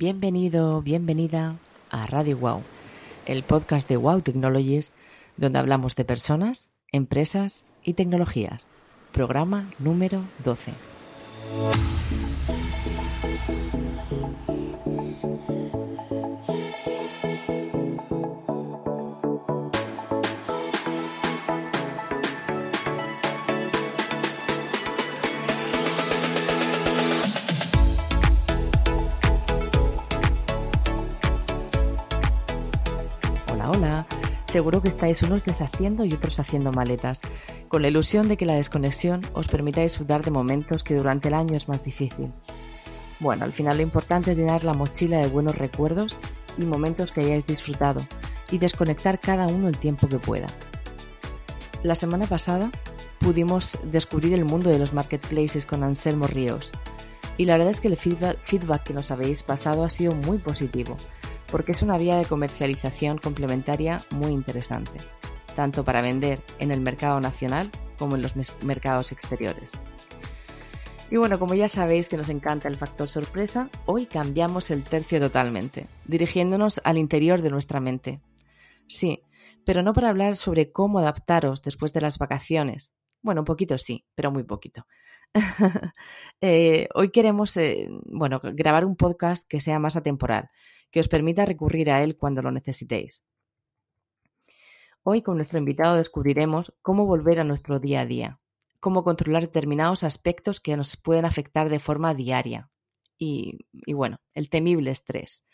Bienvenido, bienvenida a Radio Wow, el podcast de Wow Technologies, donde hablamos de personas, empresas y tecnologías. Programa número 12. Seguro que estáis unos deshaciendo y otros haciendo maletas, con la ilusión de que la desconexión os permita disfrutar de momentos que durante el año es más difícil. Bueno, al final lo importante es llenar la mochila de buenos recuerdos y momentos que hayáis disfrutado y desconectar cada uno el tiempo que pueda. La semana pasada pudimos descubrir el mundo de los marketplaces con Anselmo Ríos y la verdad es que el feedback, que nos habéis pasado ha sido muy positivo porque es una vía de comercialización complementaria muy interesante, tanto para vender en el mercado nacional como en los mercados exteriores. Y bueno, como ya sabéis que nos encanta el factor sorpresa, hoy cambiamos el tercio totalmente, dirigiéndonos al interior de nuestra mente. Sí, pero no para hablar sobre cómo adaptaros después de las vacaciones. Bueno, un poquito sí, pero muy poquito. eh, hoy queremos, eh, bueno, grabar un podcast que sea más atemporal, que os permita recurrir a él cuando lo necesitéis. Hoy con nuestro invitado descubriremos cómo volver a nuestro día a día, cómo controlar determinados aspectos que nos pueden afectar de forma diaria y, y bueno, el temible estrés.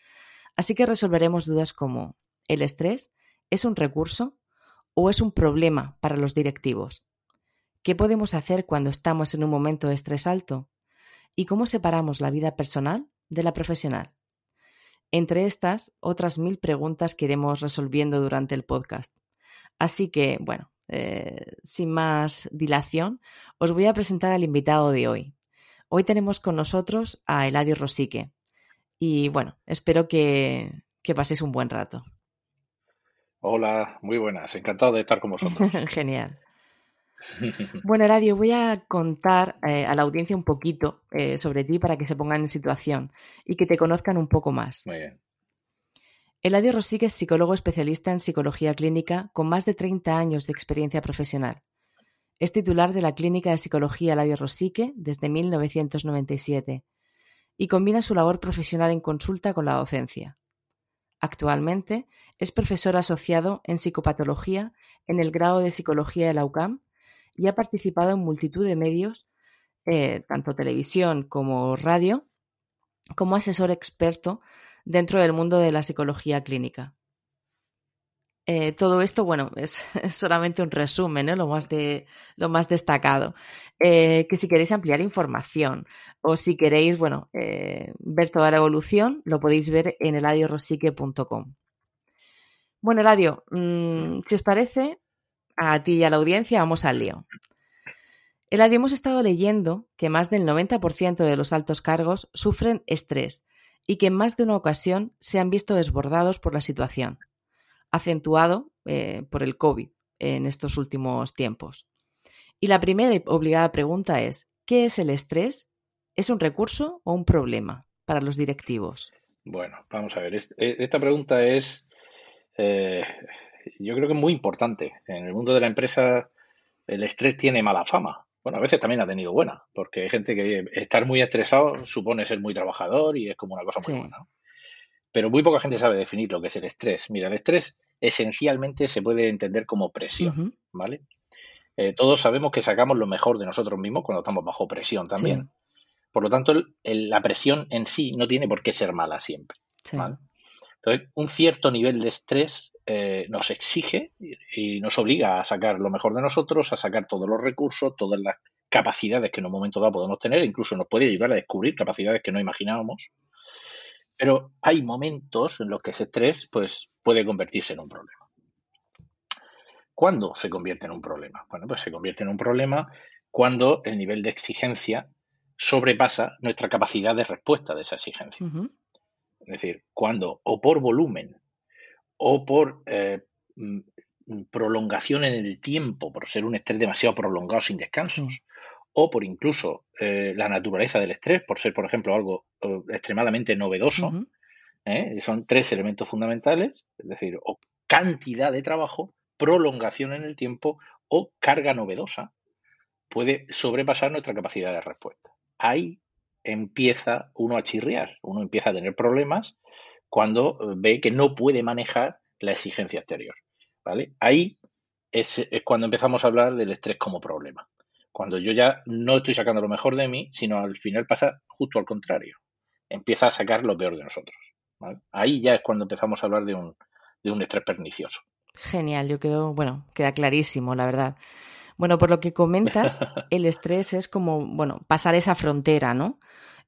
Así que resolveremos dudas como ¿el estrés es un recurso o es un problema para los directivos? ¿Qué podemos hacer cuando estamos en un momento de estrés alto? ¿Y cómo separamos la vida personal de la profesional? Entre estas, otras mil preguntas que iremos resolviendo durante el podcast. Así que, bueno, eh, sin más dilación, os voy a presentar al invitado de hoy. Hoy tenemos con nosotros a Eladio Rosique. Y bueno, espero que, que paséis un buen rato. Hola, muy buenas. Encantado de estar con vosotros. Genial. Bueno, Eladio, voy a contar eh, a la audiencia un poquito eh, sobre ti para que se pongan en situación y que te conozcan un poco más. Muy bien. Eladio Rosique es psicólogo especialista en psicología clínica con más de 30 años de experiencia profesional. Es titular de la Clínica de Psicología Eladio Rosique desde 1997 y combina su labor profesional en consulta con la docencia. Actualmente es profesor asociado en psicopatología en el grado de psicología de la UCAM y ha participado en multitud de medios, eh, tanto televisión como radio, como asesor experto dentro del mundo de la psicología clínica. Eh, todo esto, bueno, es, solamente un resumen, ¿no? lo, más de, lo más destacado. Eh, que si queréis ampliar información o si queréis, bueno, eh, ver toda la evolución, lo podéis ver en eladiorosique.com. Bueno, Eladio, mmm, si os parece, a ti y a la audiencia vamos al lío. Eladio, hemos estado leyendo que más del 90% de los altos cargos sufren estrés y que en más de una ocasión se han visto desbordados por la situación acentuado eh, por el COVID en estos últimos tiempos. Y la primera y obligada pregunta es, ¿qué es el estrés? ¿Es un recurso o un problema para los directivos? Bueno, vamos a ver, e, esta pregunta es, eh, yo creo que es muy importante. En el mundo de la empresa el estrés tiene mala fama. Bueno, a veces también ha tenido buena, porque hay gente que estar muy estresado supone ser muy trabajador y es como una cosa muy sí. buena. Pero muy poca gente sabe definir lo que es el estrés. Mira, el estrés esencialmente se puede entender como presión, uh -huh. ¿vale? Eh, todos sabemos que sacamos lo mejor de nosotros mismos cuando estamos bajo presión también. Sí. Por lo tanto, el, el, la presión en sí no tiene por qué ser mala siempre. Sí. ¿vale? Entonces, un cierto nivel de estrés eh, nos exige y, nos obliga a sacar lo mejor de nosotros, a sacar todos los recursos, todas las capacidades que en un momento dado podemos tener, incluso nos puede ayudar a descubrir capacidades que no imaginábamos. Pero hay momentos en los que ese estrés pues, puede convertirse en un problema. ¿Cuándo se convierte en un problema? Bueno, pues se convierte en un problema cuando el nivel de exigencia sobrepasa nuestra capacidad de respuesta de esa exigencia. Es decir, cuando o por volumen o por eh, prolongación en el tiempo, por ser un estrés demasiado prolongado sin descansos, o por incluso eh, la naturaleza del estrés, por ser, por ejemplo, algo eh, extremadamente novedoso, uh -huh. son tres elementos fundamentales, es decir, o cantidad de trabajo, prolongación en el tiempo o carga novedosa, puede sobrepasar nuestra capacidad de respuesta. Ahí empieza uno a chirriar, uno empieza a tener problemas cuando eh, ve que no puede manejar la exigencia exterior. ¿vale? Ahí es, cuando empezamos a hablar del estrés como problema. Cuando yo ya no estoy sacando lo mejor de mí, sino al final pasa justo al contrario. Empieza a sacar lo peor de nosotros. Ahí ya es cuando empezamos a hablar de un, de un estrés pernicioso. Genial, yo quedo, bueno, queda clarísimo, la verdad. Bueno, por lo que comentas, el estrés es como, bueno, pasar esa frontera, ¿no?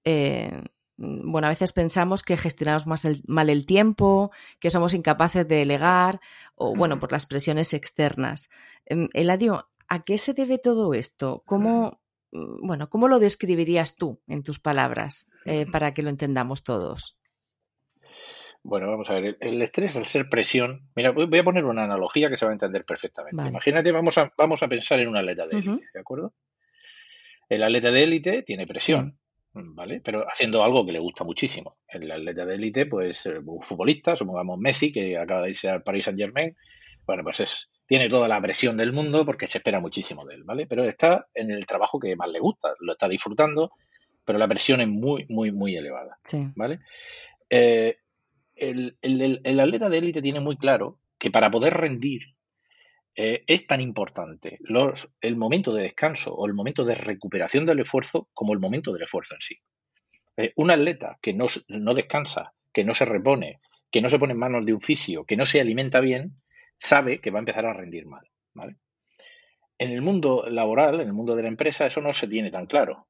Eh, bueno, a veces pensamos que gestionamos más el, mal el tiempo, que somos incapaces de delegar, o bueno, por las presiones externas. Em, Eladio, ¿a qué se debe todo esto? ¿Cómo, mm, bueno, ¿cómo lo describirías tú en tus palabras eh, para que lo entendamos todos? Bueno, vamos a ver, el, estrés al ser presión, mira, voy a poner una analogía que se va a entender perfectamente. Vale. Imagínate, vamos a, vamos a pensar en un atleta de élite, uh -huh. ¿de acuerdo? El atleta de élite tiene presión, sí. ¿vale? Pero haciendo algo que le gusta muchísimo. El atleta de élite, pues, eh, un futbolista, supongamos Messi, que acaba de irse al Paris Saint Germain, bueno, pues es, tiene toda la presión del mundo porque se espera muchísimo de él, ¿vale? Pero está en el trabajo que más le gusta, lo está disfrutando, pero la presión es muy, muy, muy elevada, sí. ¿vale? Eh, el, atleta de élite tiene muy claro que para poder rendir eh, es tan importante el momento de descanso o el momento de recuperación del esfuerzo como el momento del esfuerzo en sí. Eh, un atleta que no, descansa, que no se repone, que no se pone en manos de un fisio, que no se alimenta bien, sabe que va a empezar a rendir mal. En el mundo laboral, en el mundo de la empresa, eso no se tiene tan claro.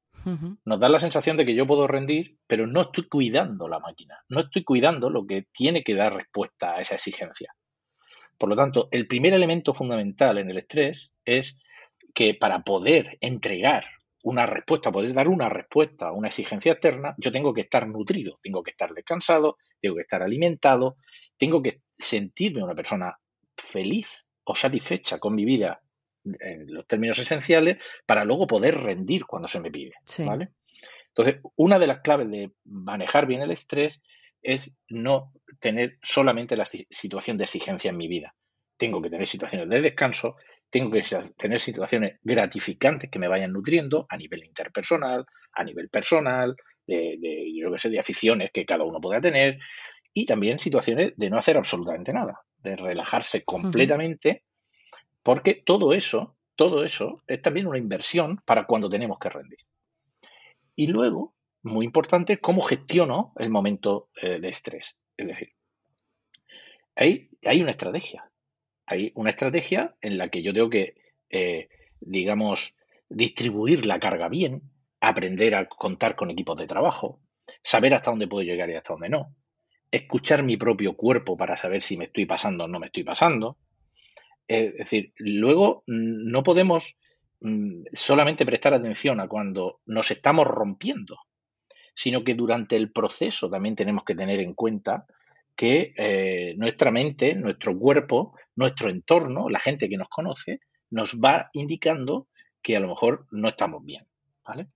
Nos da la sensación de que yo puedo rendir, pero no estoy cuidando la máquina, no estoy cuidando lo que tiene que dar respuesta a esa exigencia. Por lo tanto, el primer elemento fundamental en el estrés es que para poder entregar una respuesta, poder dar una respuesta a una exigencia externa, yo tengo que estar nutrido, tengo que estar descansado, tengo que estar alimentado, tengo que sentirme una persona feliz o satisfecha con mi vida en los términos esenciales para luego poder rendir cuando se me pide. Sí. ¿vale? Entonces, una de las claves de manejar bien el estrés es no tener solamente la situación de exigencia en mi vida. Tengo que tener situaciones de descanso, tengo que tener situaciones gratificantes que me vayan nutriendo a nivel interpersonal, a nivel personal, de, de yo que sé, de aficiones que cada uno pueda tener, y también situaciones de no hacer absolutamente nada, de relajarse completamente. Porque todo eso, todo eso es también una inversión para cuando tenemos que rendir. Y luego, muy importante, cómo gestiono el momento eh, de estrés. Es decir, hay, hay, una estrategia. Hay una estrategia en la que yo tengo que, eh, digamos, distribuir la carga bien, aprender a contar con equipos de trabajo, saber hasta dónde puedo llegar y hasta dónde no, escuchar mi propio cuerpo para saber si me estoy pasando o no me estoy pasando, es decir, luego no podemos mm, solamente prestar atención a cuando nos estamos rompiendo, sino que durante el proceso también tenemos que tener en cuenta que eh, nuestra mente, nuestro cuerpo, nuestro entorno, la gente que nos conoce, nos va indicando que a lo mejor no estamos bien. ¿vale?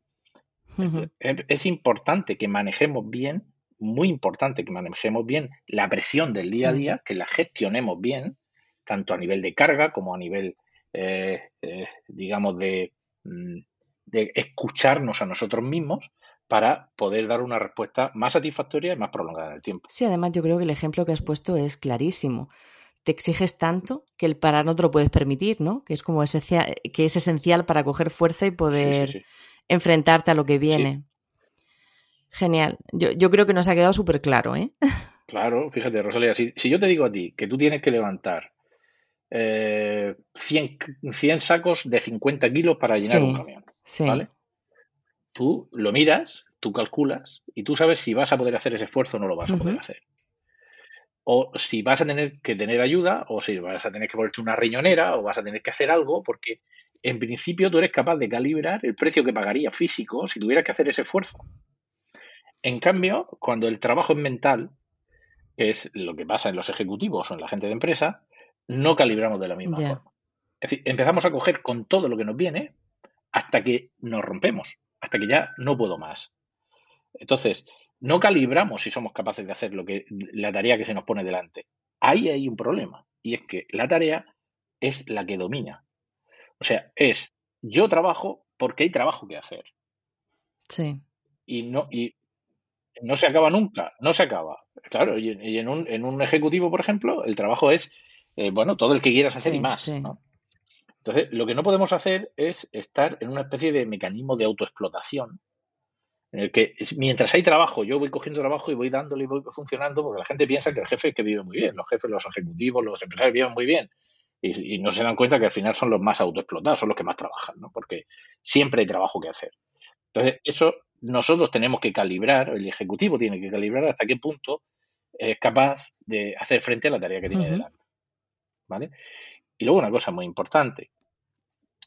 Uh -huh. es, es importante que manejemos bien, muy importante que manejemos bien la presión del día sí. a día, que la gestionemos bien, tanto a nivel de carga como a nivel, eh, eh, digamos, de, mm, de, escucharnos a nosotros mismos para poder dar una respuesta más satisfactoria y más prolongada en el tiempo. Sí, además yo creo que el ejemplo que has puesto es clarísimo. Te exiges tanto que el parar no te lo puedes permitir, ¿no? Que es como esencial, que es esencial para coger fuerza y poder sí, sí, sí. enfrentarte a lo que viene. Genial. Yo, yo, creo que nos ha quedado súper claro, ¿eh? Claro, fíjate, Rosalía, si, si yo te digo a ti que tú tienes que levantar eh, 100, 100, sacos de 50 kilos para llenar sí, un camión. Sí. ¿Vale? Tú lo miras, tú calculas y tú sabes si vas a poder hacer ese esfuerzo o no lo vas a poder hacer. O si vas a tener que tener ayuda, o si vas a tener que ponerte una riñonera, o vas a tener que hacer algo, porque en principio tú eres capaz de calibrar el precio que pagaría físico si tuvieras que hacer ese esfuerzo. En cambio, cuando el trabajo es mental, que es lo que pasa en los ejecutivos o en la gente de empresa, no calibramos de la misma yeah. forma. Es decir, empezamos a coger con todo lo que nos viene hasta que nos rompemos, hasta que ya no puedo más. Entonces, no calibramos si somos capaces de hacer lo que, la tarea que se nos pone delante. Ahí hay un problema, y es que la tarea es la que domina. O sea, es yo trabajo porque hay trabajo que hacer. Sí. Y no, y no se acaba nunca, no se acaba. Claro, y, en, un, en, un, ejecutivo, por ejemplo, el trabajo es, eh, bueno, todo el que quieras hacer y más. Entonces, lo que no podemos hacer es estar en una especie de mecanismo de autoexplotación, en el que mientras hay trabajo, yo voy cogiendo trabajo y voy dándole y voy funcionando, porque la gente piensa que el jefe es que vive muy bien, los jefes, los ejecutivos, los empresarios viven muy bien. Y, y no se dan cuenta que al final son los más autoexplotados, son los que más trabajan, ¿no? Porque siempre hay trabajo que hacer. Entonces, eso nosotros tenemos que calibrar, el ejecutivo tiene que calibrar hasta qué punto es capaz de hacer frente a la tarea que tiene delante. ¿Vale? Y luego una cosa muy importante.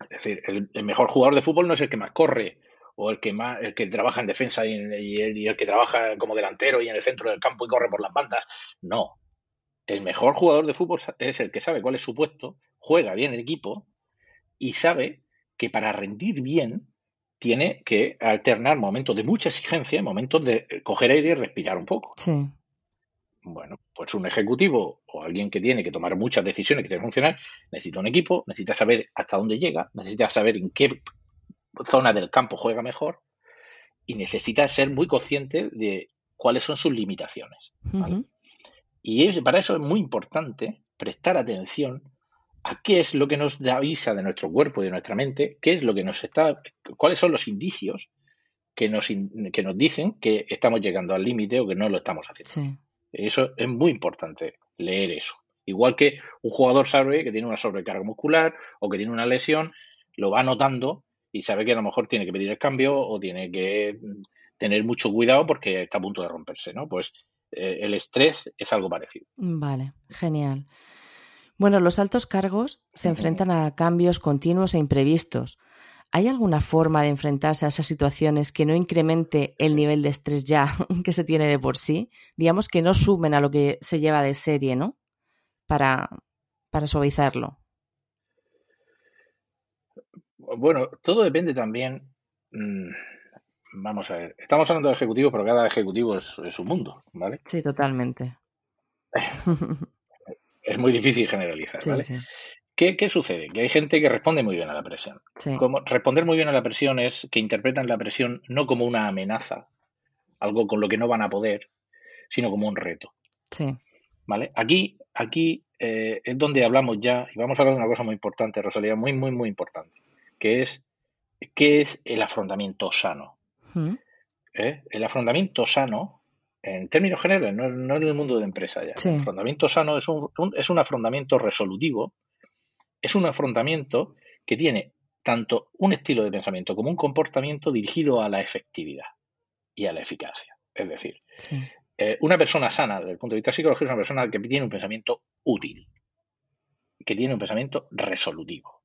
Es decir, el, mejor jugador de fútbol no es el que más corre o el que más el que trabaja en defensa y, el, que trabaja como delantero y en el centro del campo y corre por las bandas. No. El mejor jugador de fútbol es el que sabe cuál es su puesto, juega bien el equipo y sabe que para rendir bien tiene que alternar momentos de mucha exigencia momentos de coger aire y respirar un poco. Sí. Bueno, pues un ejecutivo o alguien que tiene que tomar muchas decisiones que tiene que funcionar, necesita un equipo, necesita saber hasta dónde llega, necesita saber en qué zona del campo juega mejor y necesita ser muy consciente de cuáles son sus limitaciones. Y para eso es muy importante prestar atención a qué es lo que nos avisa de nuestro cuerpo y de nuestra mente, qué es lo que nos está, cuáles son los indicios que nos, que nos dicen que estamos llegando al límite o que no lo estamos haciendo. Eso es muy importante, leer eso. Igual que un jugador sabe que tiene una sobrecarga muscular o que tiene una lesión, lo va notando y sabe que a lo mejor tiene que pedir el cambio o tiene que tener mucho cuidado porque está a punto de romperse, ¿no? Pues eh, el estrés es algo parecido. Vale, genial. Bueno, los altos cargos se enfrentan a cambios continuos e imprevistos. ¿Hay alguna forma de enfrentarse a esas situaciones que no incremente el nivel de estrés ya que se tiene de por sí? Digamos que no sumen a lo que se lleva de serie, ¿no? Para, para suavizarlo. Bueno, todo depende también. Mm, vamos a ver. Estamos hablando de ejecutivos, pero cada ejecutivo es, es un mundo, ¿vale? Sí, totalmente. es muy difícil generalizar, ¿vale? ¿Qué, sucede? Que hay gente que responde muy bien a la presión. Como responder muy bien a la presión es que interpretan la presión no como una amenaza, algo con lo que no van a poder, sino como un reto. Sí. ¿Vale? Aquí, aquí eh, es donde hablamos ya, y vamos a hablar de una cosa muy importante, Rosalía, muy, muy, muy importante, que es ¿qué es el afrontamiento sano? Mm. ¿Eh? El afrontamiento sano en términos generales, no, en el mundo de empresa ya. El afrontamiento sano es un, es un afrontamiento resolutivo, es un afrontamiento que tiene tanto un estilo de pensamiento como un comportamiento dirigido a la efectividad y a la eficacia. Es decir, eh, una persona sana desde el punto de vista psicológico es una persona que tiene un pensamiento útil, que tiene un pensamiento resolutivo.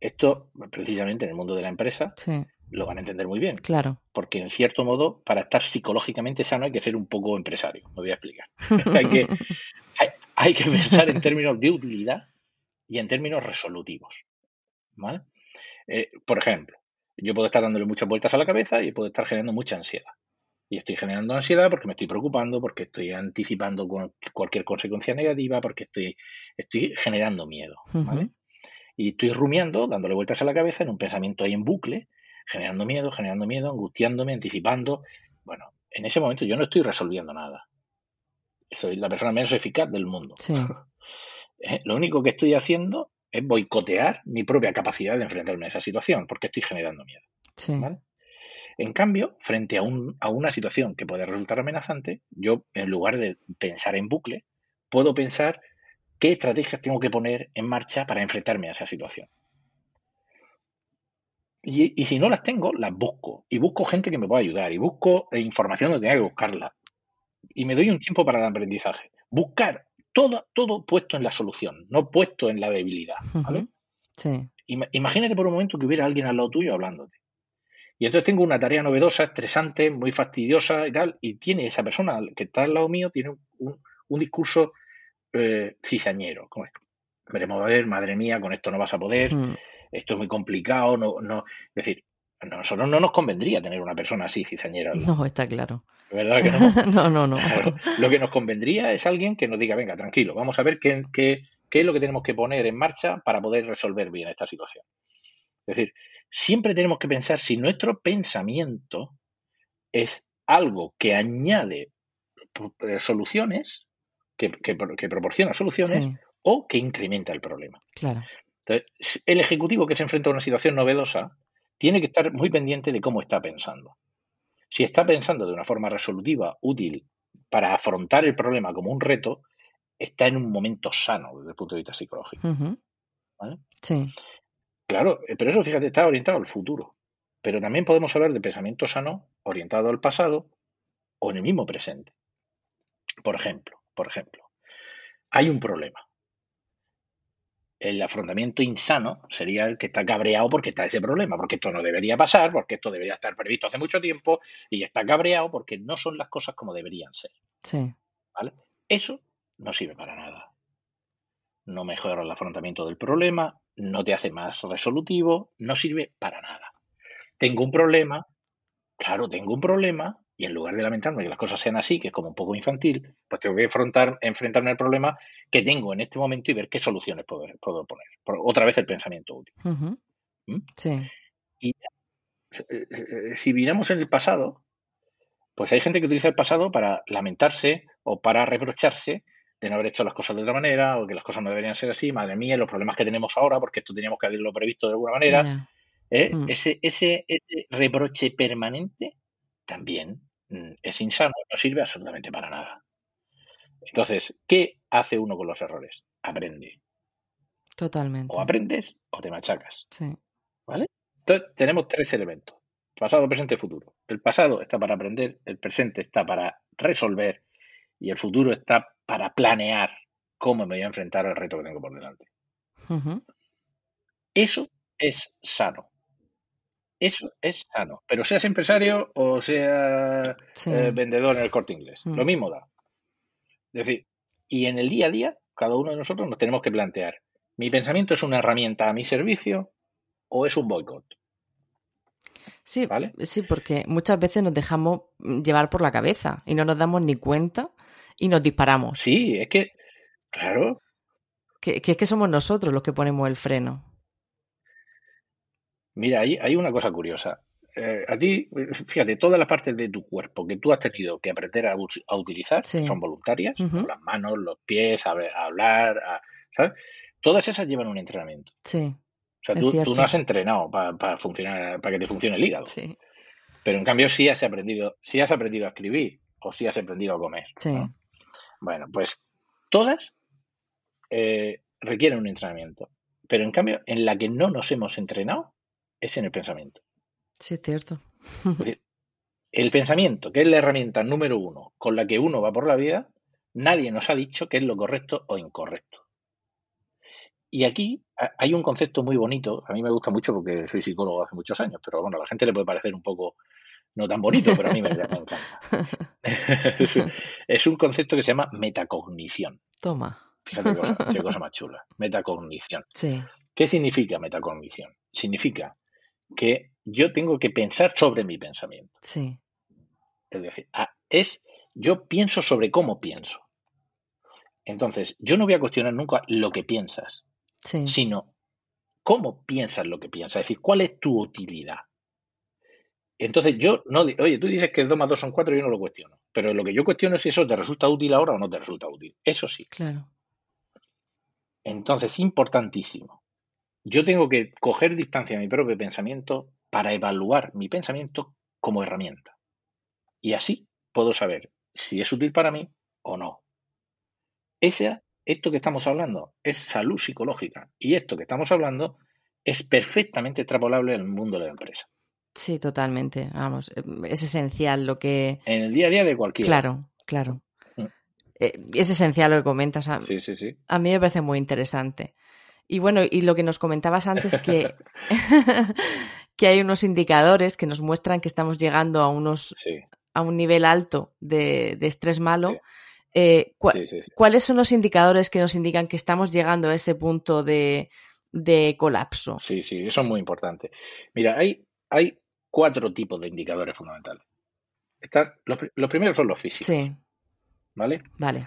Esto, precisamente en el mundo de la empresa, lo van a entender muy bien. Claro. Porque, en cierto modo, para estar psicológicamente sano hay que ser un poco empresario. Me voy a explicar. hay, que, hay, que pensar en términos de utilidad y en términos resolutivos. ¿Vale? Eh, por ejemplo, yo puedo estar dándole muchas vueltas a la cabeza y puedo estar generando mucha ansiedad. Y estoy generando ansiedad porque me estoy preocupando, porque estoy anticipando cualquier consecuencia negativa, porque estoy, estoy generando miedo. ¿vale? Y estoy rumiando, dándole vueltas a la cabeza en un pensamiento ahí en bucle, generando miedo, generando miedo, angustiándome, anticipando. Bueno, en ese momento yo no estoy resolviendo nada. Soy la persona menos eficaz del mundo. Eh, lo único que estoy haciendo es boicotear mi propia capacidad de enfrentarme a esa situación, porque estoy generando miedo. En cambio, frente a, un, a una situación que puede resultar amenazante, yo, en lugar de pensar en bucle, puedo pensar qué estrategias tengo que poner en marcha para enfrentarme a esa situación. Y, si no las tengo, las busco. Y busco gente que me pueda ayudar. Y busco información donde tenga que buscarla. Y me doy un tiempo para el aprendizaje. Buscar todo, todo puesto en la solución, no puesto en la debilidad. Imagínate por un momento que hubiera alguien al lado tuyo hablándote. Y entonces tengo una tarea novedosa, estresante, muy fastidiosa y tal, y tiene esa persona que está al lado mío, tiene un, discurso eh, cizañero. Como Veremos a ver, madre mía, con esto no vas a poder esto es muy complicado, no, no. Es decir, a nosotros no nos convendría tener una persona así cizañera. No, está claro. ¿Verdad que no? no, no, no. Lo que nos convendría es alguien que nos diga, venga, tranquilo, vamos a ver qué, qué, qué es lo que tenemos que poner en marcha para poder resolver bien esta situación. Es decir, siempre tenemos que pensar si nuestro pensamiento es algo que añade eh, soluciones, que, proporciona soluciones, o que incrementa el problema. Claro. Entonces, el ejecutivo que se enfrenta a una situación novedosa tiene que estar muy pendiente de cómo está pensando. Si está pensando de una forma resolutiva, útil, para afrontar el problema como un reto, está en un momento sano desde el punto de vista psicológico. Sí. Claro, eh, pero eso, fíjate, está orientado al futuro. Pero también podemos hablar de pensamiento sano orientado al pasado o en el mismo presente. Por ejemplo, por ejemplo, hay un problema. El afrontamiento insano sería el que está cabreado porque está ese problema, porque esto no debería pasar, porque esto debería estar previsto hace mucho tiempo y está cabreado porque no son las cosas como deberían ser. Sí. ¿Vale? Eso no sirve para nada. No mejora el afrontamiento del problema, no te hace más resolutivo, no sirve para nada. Tengo un problema, claro, tengo un problema, y en lugar de lamentarme que las cosas sean así, que es como un poco infantil, pues tengo que enfrentar, enfrentarme al problema que tengo en este momento y ver qué soluciones puedo, puedo poner. Otra vez el pensamiento útil. ¿Mm? Sí. Y eh, eh, si miramos en el pasado, pues hay gente que utiliza el pasado para lamentarse o para reprocharse de no haber hecho las cosas de otra manera o que las cosas no deberían ser así, madre mía, los problemas que tenemos ahora, porque esto teníamos que haberlo previsto de alguna manera. ¿eh? Mm. Ese, ese, reproche permanente también mm, es insano, no sirve absolutamente para nada. Entonces, ¿qué hace uno con los errores? Aprende. Totalmente. O aprendes o te machacas. Sí. ¿Vale? Entonces, tenemos tres elementos. Pasado, presente, futuro. El pasado está para aprender, el presente está para resolver y el futuro está para planear cómo me voy a enfrentar al reto que tengo por delante. Eso es sano. Eso es sano. Pero seas empresario o sea eh, vendedor en el corte inglés. Lo mm. mismo da. Es decir, y en el día a día, cada uno de nosotros nos tenemos que plantear, ¿mi pensamiento es una herramienta a mi servicio o es un boicot? Sí, sí, porque muchas veces nos dejamos llevar por la cabeza y no nos damos ni cuenta y nos disparamos. Sí, es que, claro. Que, es que somos nosotros los que ponemos el freno. Mira, hay, hay una cosa curiosa. Eh, a ti, fíjate, todas las partes de tu cuerpo que tú has tenido que aprender a, utilizar son voluntarias, las manos, los pies, a, hablar, ¿sabes? Todas esas llevan un entrenamiento. Sí. O sea, tú, tú, no has entrenado para, funcionar, para que te funcione el hígado. Sí. Pero en cambio sí has aprendido, sí has aprendido a escribir o sí has aprendido a comer. Sí. Bueno, pues todas eh, requieren un entrenamiento. Pero en cambio, en la que no nos hemos entrenado es en el pensamiento. Sí, es cierto. el pensamiento, que es la herramienta número uno con la que uno va por la vida, nadie nos ha dicho que es lo correcto o incorrecto. Y aquí hay un concepto muy bonito, a mí me gusta mucho porque soy psicólogo hace muchos años, pero bueno, a la gente le puede parecer un poco no tan bonito, pero a mí me, encanta. es, un concepto que se llama metacognición. Toma. Fíjate qué cosa, más chula. Metacognición. Sí. ¿Qué significa metacognición? Significa que yo tengo que pensar sobre mi pensamiento. Sí. Es decir, ah, es yo pienso sobre cómo pienso. Entonces, yo no voy a cuestionar nunca lo que piensas, sí. sino cómo piensas lo que piensas. Es decir, cuál es tu utilidad. Entonces yo no, oye, tú dices que 2 más 2 son 4, yo no lo cuestiono. Pero lo que yo cuestiono es si eso te resulta útil ahora o no te resulta útil. Eso sí. Claro. Entonces, importantísimo. Yo tengo que coger distancia de mi propio pensamiento para evaluar mi pensamiento como herramienta. Y así puedo saber si es útil para mí o no. Ese, esto que estamos hablando es salud psicológica. Y esto que estamos hablando es perfectamente extrapolable al mundo de la empresa. Sí, totalmente. Vamos, em, es esencial lo que. En el día a día de cualquiera. Claro, claro. Mm. Eh, es esencial lo que comentas. A, sí, sí, sí. A mí me parece muy interesante. Y bueno, y lo que nos comentabas antes, que, que hay unos indicadores que nos muestran que estamos llegando a unos a un nivel alto de, estrés malo. Eh, ¿Cuáles son los indicadores que nos indican que estamos llegando a ese punto de, de colapso? Sí, sí, eso es muy importante. Mira, hay, hay cuatro tipos de indicadores fundamentales. los, primeros son los físicos. Sí. ¿Vale? Vale.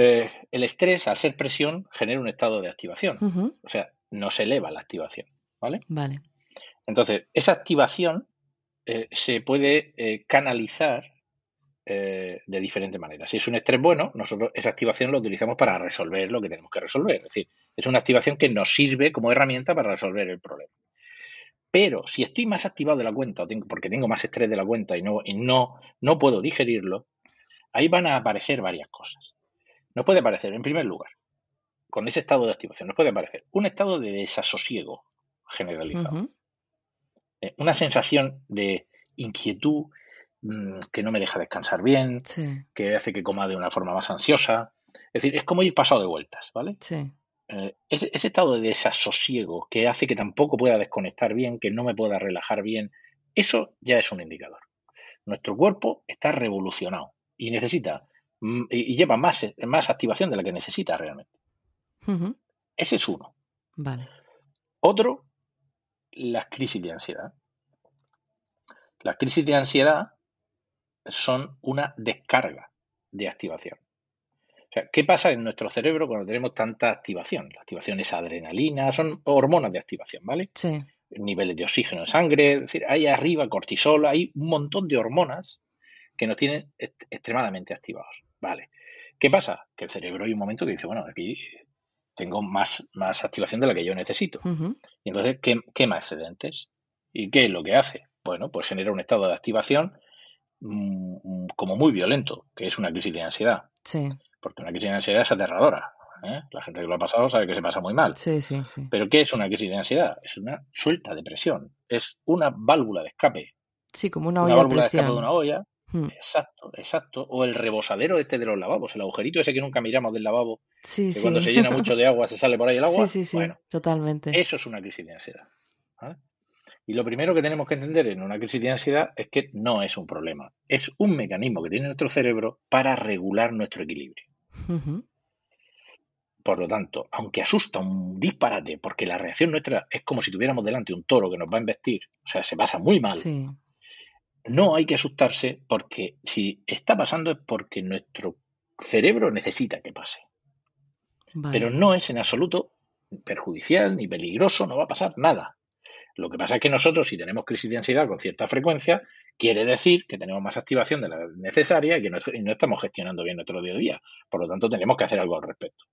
Eh, el estrés, al ser presión, genera un estado de activación. O sea, nos eleva la activación. ¿Vale? Vale. Entonces, esa activación eh, se puede eh, canalizar de diferente manera. Si es un estrés bueno, nosotros esa activación lo utilizamos para resolver lo que tenemos que resolver. Es decir, es una activación que nos sirve como herramienta para resolver el problema. Pero si estoy más activado de la cuenta, porque tengo más estrés de la cuenta y no, y no, no puedo digerirlo, ahí van a aparecer varias cosas. Nos puede aparecer, en primer lugar, con ese estado de activación, nos puede aparecer un estado de desasosiego generalizado. Eh, una sensación de inquietud mm, que no me deja descansar bien, que hace que coma de una forma más ansiosa. Es decir, es como ir pasado de vueltas, ¿vale? Sí. Eh, ese, estado de desasosiego que hace que tampoco pueda desconectar bien, que no me pueda relajar bien, eso ya es un indicador. Nuestro cuerpo está revolucionado y necesita y, lleva más, más activación de la que necesita realmente. Ese es uno. Vale. Otro, las crisis de ansiedad. Las crisis de ansiedad son una descarga de activación. ¿qué pasa en nuestro cerebro cuando tenemos tanta activación? La activación es adrenalina, son hormonas de activación, ¿vale? Sí. Niveles de oxígeno en sangre, es decir, hay arriba cortisol, hay un montón de hormonas que nos tienen extremadamente activados, ¿vale? ¿Qué pasa? Que el cerebro hay un momento que dice, bueno, aquí tengo más, más activación de la que yo necesito. Y entonces quema excedentes. ¿Y qué es lo que hace? Bueno, pues genera un estado de activación mm, mm, como muy violento, que es una crisis de ansiedad. Sí porque una crisis de ansiedad es aterradora. ¿eh? La gente que lo ha pasado sabe que se pasa muy mal. Sí, sí, sí. Pero ¿qué es una crisis de ansiedad? Es una suelta de presión, es una válvula de escape. Sí, como una olla válvula de, escape de una olla. Hmm. Exacto, exacto. O el rebosadero este de los lavabos, el agujerito ese que nunca miramos del lavabo, sí, que cuando se llena mucho de agua se sale por ahí el agua. Sí, sí, sí, totalmente. Eso es una crisis de ansiedad. Y lo primero que tenemos que entender en una crisis de ansiedad es que no es un problema, es un mecanismo que tiene nuestro cerebro para regular nuestro equilibrio. Por lo tanto, aunque asusta un disparate, porque la reacción nuestra es como si tuviéramos delante un toro que nos va a embestir, o sea, se pasa muy mal, no hay que asustarse porque si está pasando es porque nuestro cerebro necesita que pase. Pero no es en absoluto perjudicial ni peligroso, no va a pasar nada. Lo que pasa es que nosotros, si tenemos crisis de ansiedad con cierta frecuencia, quiere decir que tenemos más activación de la necesaria y que no, estamos gestionando bien nuestro día a día. Por lo tanto, tenemos que hacer algo al respecto.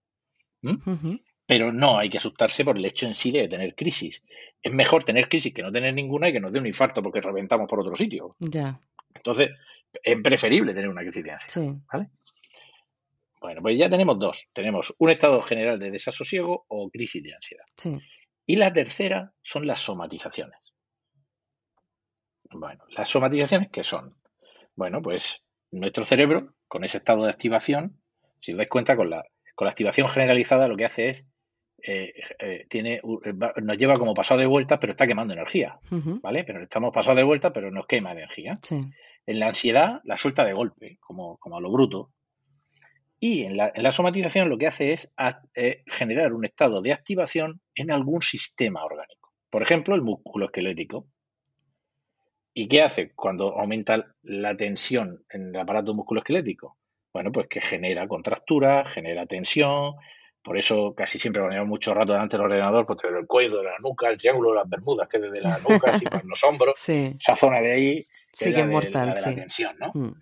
¿Mm? Pero no hay que asustarse por el hecho en sí de tener crisis. Es mejor tener crisis que no tener ninguna y que nos dé un infarto porque reventamos por otro sitio. Ya. Entonces, es preferible tener una crisis de ansiedad. ¿vale? Bueno, pues ya tenemos dos. Tenemos un estado general de desasosiego o crisis de ansiedad. Sí. Y la tercera son las somatizaciones. Bueno, las somatizaciones, ¿qué son? Bueno, pues nuestro cerebro, con ese estado de activación, si os dais cuenta, con la, con la activación generalizada lo que hace es, eh, eh, tiene, nos lleva como pasado de vuelta, pero está quemando energía, ¿vale? Pero estamos pasado de vuelta, pero nos quema energía. En la ansiedad la suelta de golpe, como, como a lo bruto, y en la, somatización lo que hace es eh, generar un estado de activación en algún sistema orgánico. Por ejemplo, el músculo esquelético. ¿Y qué hace cuando aumenta la tensión en el aparato musculoesquelético? Bueno, pues que genera contractura, genera tensión. Por eso casi siempre cuando llevamos mucho rato delante del ordenador, pues el cuello de la nuca, el triángulo de las bermudas, que es desde la nuca, así por los hombros, esa zona de ahí, que es mortal, la tensión, ¿no? Mm.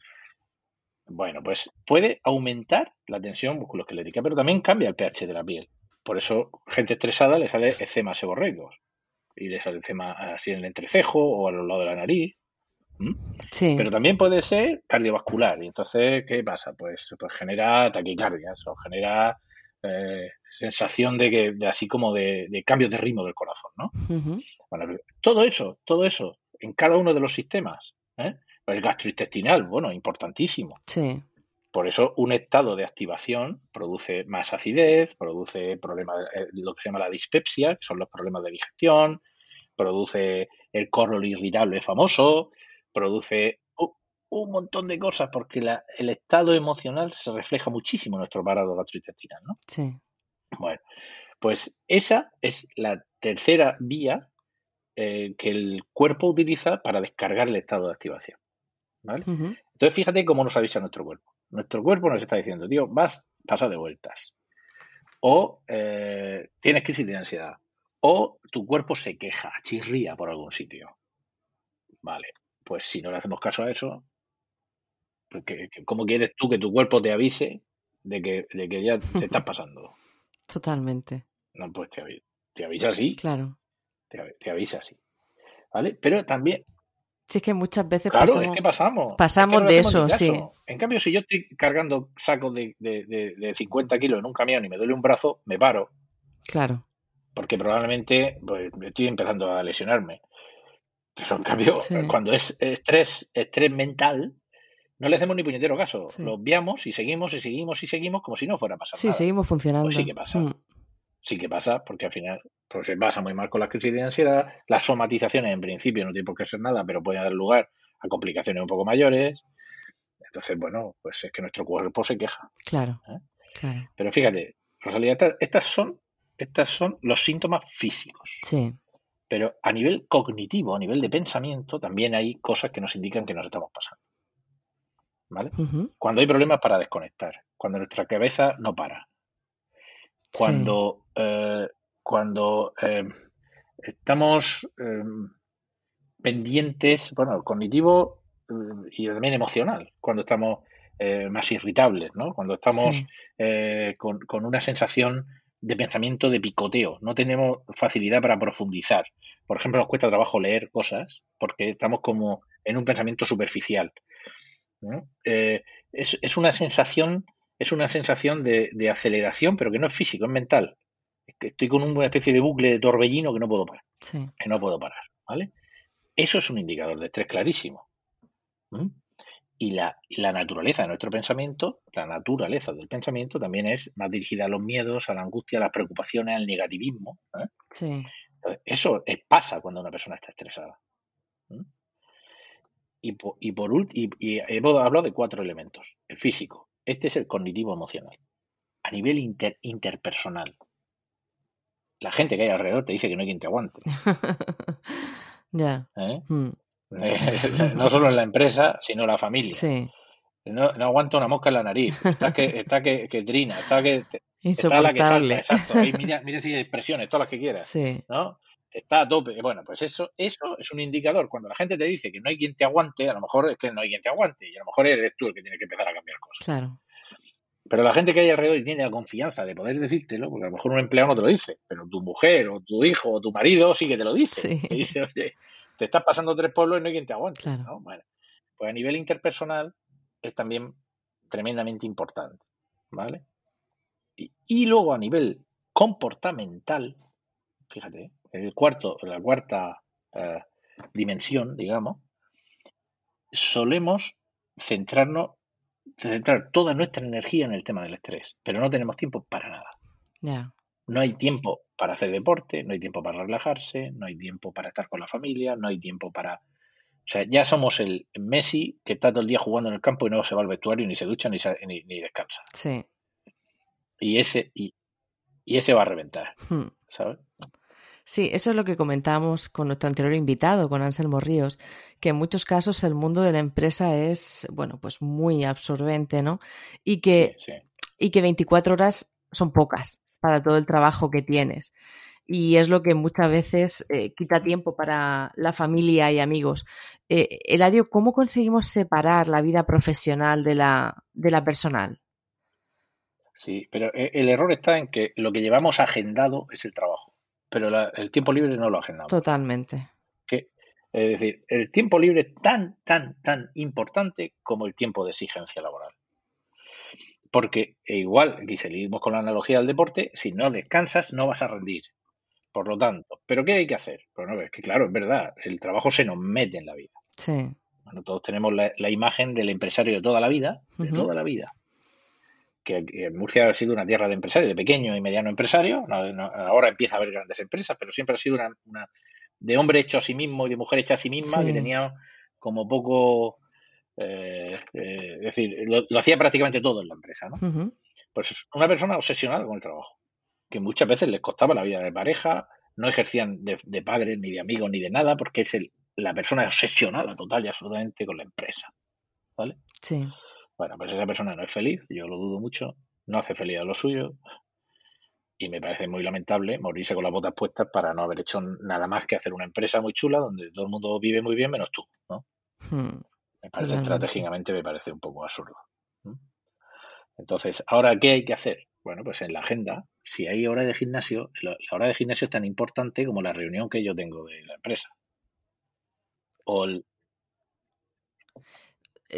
Bueno, pues puede aumentar la tensión musculoesquelética, pero también cambia el pH de la piel. Por eso, gente estresada le sale eczema seborreicos y le sale eczema así en el entrecejo o a los lados de la nariz. Sí. Pero también puede ser cardiovascular. Y entonces, ¿qué pasa? Pues, pues genera taquicardias o genera eh, sensación de que, de así como de, cambios de ritmo del corazón, ¿no? Bueno, todo eso, todo eso, en cada uno de los sistemas, ¿eh? El gastrointestinal, bueno, importantísimo. Sí. Por eso un estado de activación produce más acidez, produce problemas, eh, lo que se llama la dispepsia, que son los problemas de digestión, produce el colon irritable famoso, produce un montón de cosas porque el estado emocional se refleja muchísimo en nuestro parado gastrointestinal, ¿no? Sí. Bueno, pues esa es la tercera vía eh, que el cuerpo utiliza para descargar el estado de activación. ¿vale? Entonces, fíjate cómo nos avisa nuestro cuerpo. Nuestro cuerpo nos está diciendo, tío, vas, pasa de vueltas. O eh, tienes crisis de ansiedad. O tu cuerpo se queja, chirría por algún sitio. Vale, pues si no le hacemos caso a eso, porque, ¿cómo quieres tú que tu cuerpo te avise de que, de que ya te estás pasando? Totalmente. No, pues te, te avisa así. Claro. Te, avisa así. ¿Vale? Pero también. Sí, es que muchas veces pasamos, es que pasamos. Pasamos de eso, sí. En cambio, si yo estoy cargando sacos de, de, de, 50 kilos en un camión y me duele un brazo, me paro. Claro. Porque probablemente pues, estoy empezando a lesionarme. Pero en cambio, cuando es estrés, estrés mental, no le hacemos ni puñetero caso. Lo obviamos y seguimos y seguimos y seguimos como si no fuera a pasar sí, seguimos funcionando. Pues sí que pasa. Mm. Sí que pasa, porque al final pues, se pasa muy mal con la crisis de ansiedad. Las somatizaciones, en principio, no tienen por qué ser nada, pero pueden dar lugar a complicaciones un poco mayores. Entonces, bueno, pues es que nuestro cuerpo se queja. Claro. ¿eh? claro. Pero fíjate, Rosalía, estas son, estas son los síntomas físicos. Sí. Pero a nivel cognitivo, a nivel de pensamiento, también hay cosas que nos indican que nos estamos pasando. ¿Vale? Cuando hay problemas para desconectar, cuando nuestra cabeza no para, cuando, eh, cuando eh, estamos em, pendientes, bueno, cognitivo eh, y también emocional, cuando estamos más irritables, ¿no? Cuando estamos con, con, una sensación de pensamiento de picoteo, no tenemos facilidad para profundizar. Por ejemplo, nos cuesta trabajo leer cosas porque estamos como en un pensamiento superficial. Eh, es, una sensación, es una sensación de, aceleración, pero que no es físico, es mental. estoy con una especie de bucle de torbellino que no puedo parar. Que no puedo parar. ¿Vale? Eso es un indicador de estrés clarísimo. Y la, la, naturaleza de nuestro pensamiento, la naturaleza del pensamiento también es más dirigida a los miedos, a la angustia, a las preocupaciones, al negativismo. ¿eh? Sí. Eso pasa cuando una persona está estresada. Y por, y por y, y hemos hablado de cuatro elementos. El físico. Este es el cognitivo emocional. A nivel interpersonal. La gente que hay alrededor te dice que no hay quien te aguante. Ya. ¿Eh? Hmm. no solo en la empresa, sino en la familia. Sí. No, aguanta una mosca en la nariz. Está que, está que, que trina, está que Está la que salta, exacto. mira, mira si hay expresiones, todas las que quieras. Sí. ¿no? Está a tope. Bueno, pues eso, eso es un indicador. Cuando la gente te dice que no hay quien te aguante, a lo mejor es que no hay quien te aguante. Y a lo mejor eres tú el que tiene que empezar a cambiar cosas. Claro. Pero la gente que hay alrededor y tiene la confianza de poder decírtelo, porque a lo mejor un empleado no te lo dice, pero tu mujer o tu hijo o tu marido sí que te lo dice. Te dice, oye, te estás pasando tres pueblos y no hay quien te aguante. Claro. Bueno, pues a nivel interpersonal es también tremendamente importante. ¿Vale? Y, luego a nivel comportamental, fíjate, el cuarto, la cuarta eh, dimensión, digamos, solemos centrarnos, centrar toda nuestra energía en el tema del estrés, pero no tenemos tiempo para nada. No hay tiempo para hacer deporte, no hay tiempo para relajarse, no hay tiempo para estar con la familia, no hay tiempo para... O sea, ya somos el Messi que está todo el día jugando en el campo y no se va al vestuario, ni se ducha, ni, ni, ni descansa. Sí y ese, y, ese va a reventar, hmm. ¿sabes? Sí, eso es lo que comentábamos con nuestro anterior invitado, con Anselmo Ríos, que en muchos casos el mundo de la empresa es, bueno, pues muy absorbente, ¿no? Y que, Y que 24 horas son pocas para todo el trabajo que tienes. Y es lo que muchas veces eh, quita tiempo para la familia y amigos. Eh, Eladio, ¿cómo conseguimos separar la vida profesional de la, de la personal? Sí, pero e, el error está en que lo que llevamos agendado es el trabajo, pero el tiempo libre no lo agendamos. Totalmente. Que, es decir, el tiempo libre es tan, tan, tan importante como el tiempo de exigencia laboral. Porque e igual, y seguimos con la analogía del deporte, si no descansas no vas a rendir. Por lo tanto, ¿pero qué hay que hacer? Bueno, es que claro, es verdad, el trabajo se nos mete en la vida. Sí. Bueno, todos tenemos la, imagen del empresario de toda la vida, de toda la vida que Murcia ha sido una tierra de empresarios, de pequeño y mediano empresario. ahora empieza a haber grandes empresas, pero siempre ha sido una, de hombre hecho a sí mismo y de mujer hecha a sí misma, que tenía como poco. Eh, eh, es decir, lo, hacía prácticamente todo en la empresa. ¿no? Pues una persona obsesionada con el trabajo, que muchas veces les costaba la vida de pareja, no ejercían de, de padres, ni de amigos, ni de nada, porque es el, la persona obsesionada total y absolutamente con la empresa. ¿Vale? Sí. Bueno, pues esa persona no es feliz, yo lo dudo mucho, no hace feliz a lo suyo, y me parece muy lamentable morirse con las botas puestas para no haber hecho nada más que hacer una empresa muy chula donde todo el mundo vive muy bien menos tú, ¿no? Hmm. Me parece estratégicamente me parece un poco absurdo. Entonces, ahora qué hay que hacer? Bueno, pues en la agenda, si hay hora de gimnasio, la hora de gimnasio es tan importante como la reunión que yo tengo de la empresa. O el,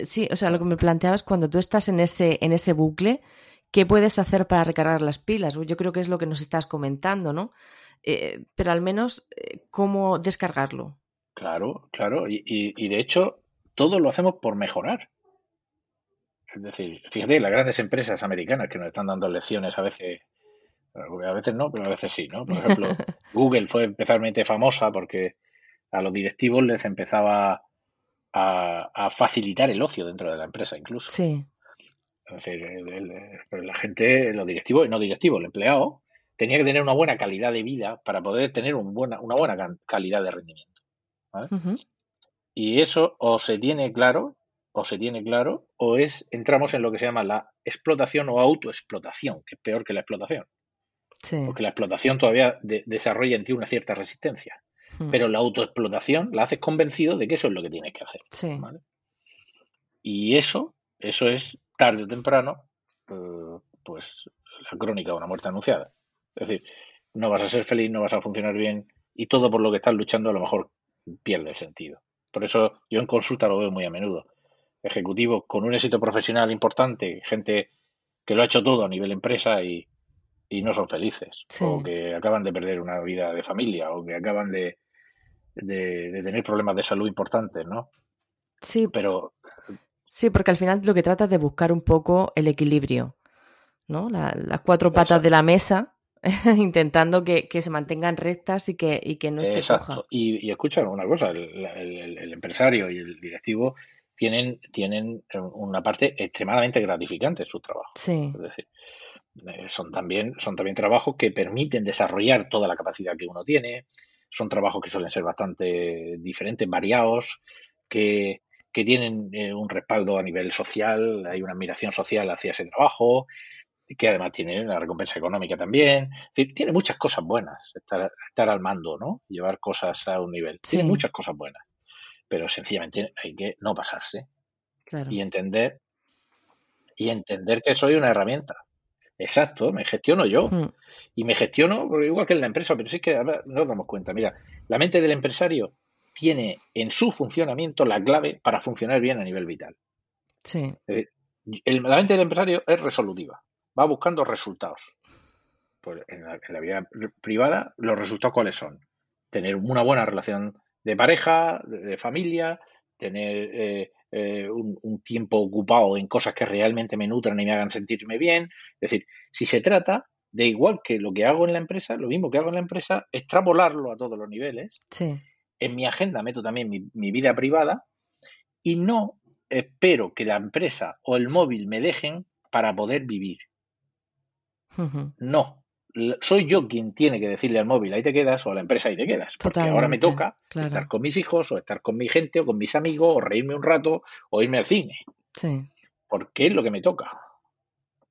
Sí, o sea, lo que me planteabas cuando tú estás en ese, en ese bucle, ¿qué puedes hacer para recargar las pilas? Yo creo que es lo que nos estás comentando, ¿no? Eh, pero al menos, eh, ¿cómo descargarlo? Claro, claro. Y, y, y, de hecho, todo lo hacemos por mejorar. Es decir, fíjate, las grandes empresas americanas que nos están dando lecciones a veces, a veces no, pero a veces sí, ¿no? Por ejemplo, Google fue especialmente famosa porque a los directivos les empezaba a, a, facilitar el ocio dentro de la empresa incluso. Sí. Es decir, el, el, la gente, los directivos y no directivos, el empleado, tenía que tener una buena calidad de vida para poder tener un buena, una buena calidad de rendimiento. ¿vale? Uh -huh. Y eso o se tiene claro, o se tiene claro, o es entramos en lo que se llama la explotación o autoexplotación, que es peor que la explotación. Sí. Porque la explotación todavía de, desarrolla en ti una cierta resistencia. Hmm. Pero la autoexplotación la haces convencido de que eso es lo que tienes que hacer. Sí. ¿vale? Y eso, eso es tarde o temprano, eh, pues la crónica de una muerte anunciada. Es decir, no vas a ser feliz, no vas a funcionar bien y todo por lo que estás luchando a lo mejor pierde el sentido. Por eso yo en consulta lo veo muy a menudo. Ejecutivos con un éxito profesional importante, gente que lo ha hecho todo a nivel empresa y, y no son felices. Sí. O que acaban de perder una vida de familia, o que acaban de, de, de tener problemas de salud importantes, ¿no? Sí. Pero. Sí, porque al final lo que trata es de buscar un poco el equilibrio, ¿no? La, las cuatro patas Exacto. de la mesa, intentando que, que, se mantengan rectas y que, y que no esté Exacto. coja. Y, y escucha una cosa, el, el, el, empresario y el directivo tienen, tienen una parte extremadamente gratificante en su trabajo. Sí. Es decir, eh, son también, son también trabajos que permiten desarrollar toda la capacidad que uno tiene, son trabajos que suelen ser bastante diferentes, variados, que, que tienen eh, un respaldo a nivel social, hay una admiración social hacia ese trabajo, que además tiene la recompensa económica también. Es decir, tiene muchas cosas buenas estar, estar al mando, ¿no? Llevar cosas a un nivel. Sí. Tiene muchas cosas buenas. Pero sencillamente hay que no pasarse. Claro. Y entender y entender que soy una herramienta. Exacto, me gestiono yo. Mm. Y me gestiono igual que en la empresa, pero sí que no nos damos cuenta. Mira, la mente del empresario tiene en su funcionamiento la clave para funcionar bien a nivel vital. Sí. El, la mente del empresario es resolutiva, va buscando resultados. Pues en la, en la vida privada, los resultados cuáles son? Tener una buena relación de pareja, de, de familia, tener eh, eh, un, un, tiempo ocupado en cosas que realmente me nutran y me hagan sentirme bien. Es decir, si se trata de igual que lo que hago en la empresa, lo mismo que hago en la empresa, extrapolarlo a todos los niveles. Sí. En mi agenda meto también mi, mi vida privada y no espero que la empresa o el móvil me dejen para poder vivir. Uh -huh. No, soy yo quien tiene que decirle al móvil ahí te quedas o a la empresa ahí te quedas. Porque ahora me toca claro. estar con mis hijos o estar con mi gente o con mis amigos o reírme un rato o irme al cine. Sí. Porque es lo que me toca.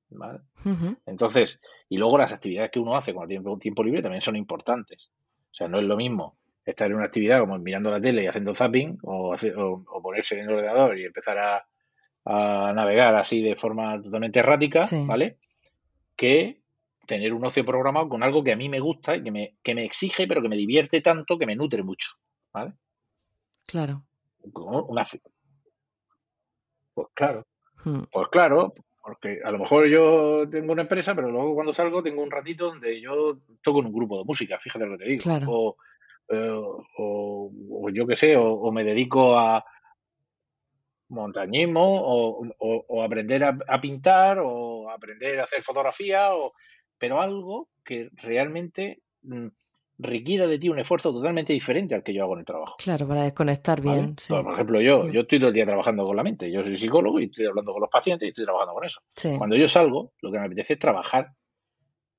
¿Vale? Uh -huh. Entonces, y luego las actividades que uno hace cuando tiene un tiempo libre también son importantes. O sea, no es lo mismo estar en una actividad como mirando la tele y haciendo zapping o, hacer, o, o ponerse en el ordenador y empezar a, a, navegar así de forma totalmente errática, sí. ¿vale? Que tener un ocio programado con algo que a mí me gusta y que me, que me exige, pero que me divierte tanto, que me nutre mucho, ¿vale? Claro. Una, pues claro, hmm. pues claro, porque a lo mejor yo tengo una empresa, pero luego cuando salgo tengo un ratito donde yo toco en un grupo de música, fíjate lo que te digo. Claro. O, eh, o, o, yo qué sé, o, o, me dedico a montañismo, o, o aprender a, a, pintar, o aprender a hacer fotografía, o, pero algo que realmente mm, requiera de ti un esfuerzo totalmente diferente al que yo hago en el trabajo. Claro, para desconectar bien. ¿Vale? Sí. Por ejemplo, yo, yo estoy todo el día trabajando con la mente. Yo soy psicólogo y estoy hablando con los pacientes y estoy trabajando con eso. Sí. Cuando yo salgo, lo que me apetece es trabajar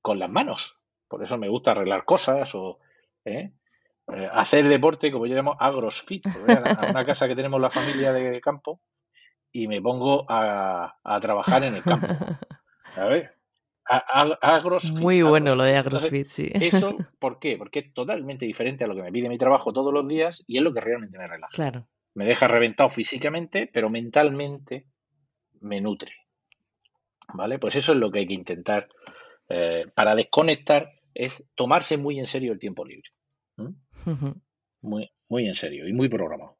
con las manos. Por eso me gusta arreglar cosas o ¿eh? Eh, hacer deporte, como yo llamo agrosfit. A una casa que tenemos la familia de campo y me pongo a, trabajar en el campo. Muy bueno lo de agrosfit, sí. Eso, ¿por qué? Porque es totalmente diferente a lo que me pide mi trabajo todos los días y es lo que realmente me relaja. Claro. Me deja reventado físicamente, pero mentalmente me nutre. ¿Vale? Pues eso es lo que hay que intentar eh, para desconectar, es tomarse muy en serio el tiempo libre. Muy, muy en serio y muy programado.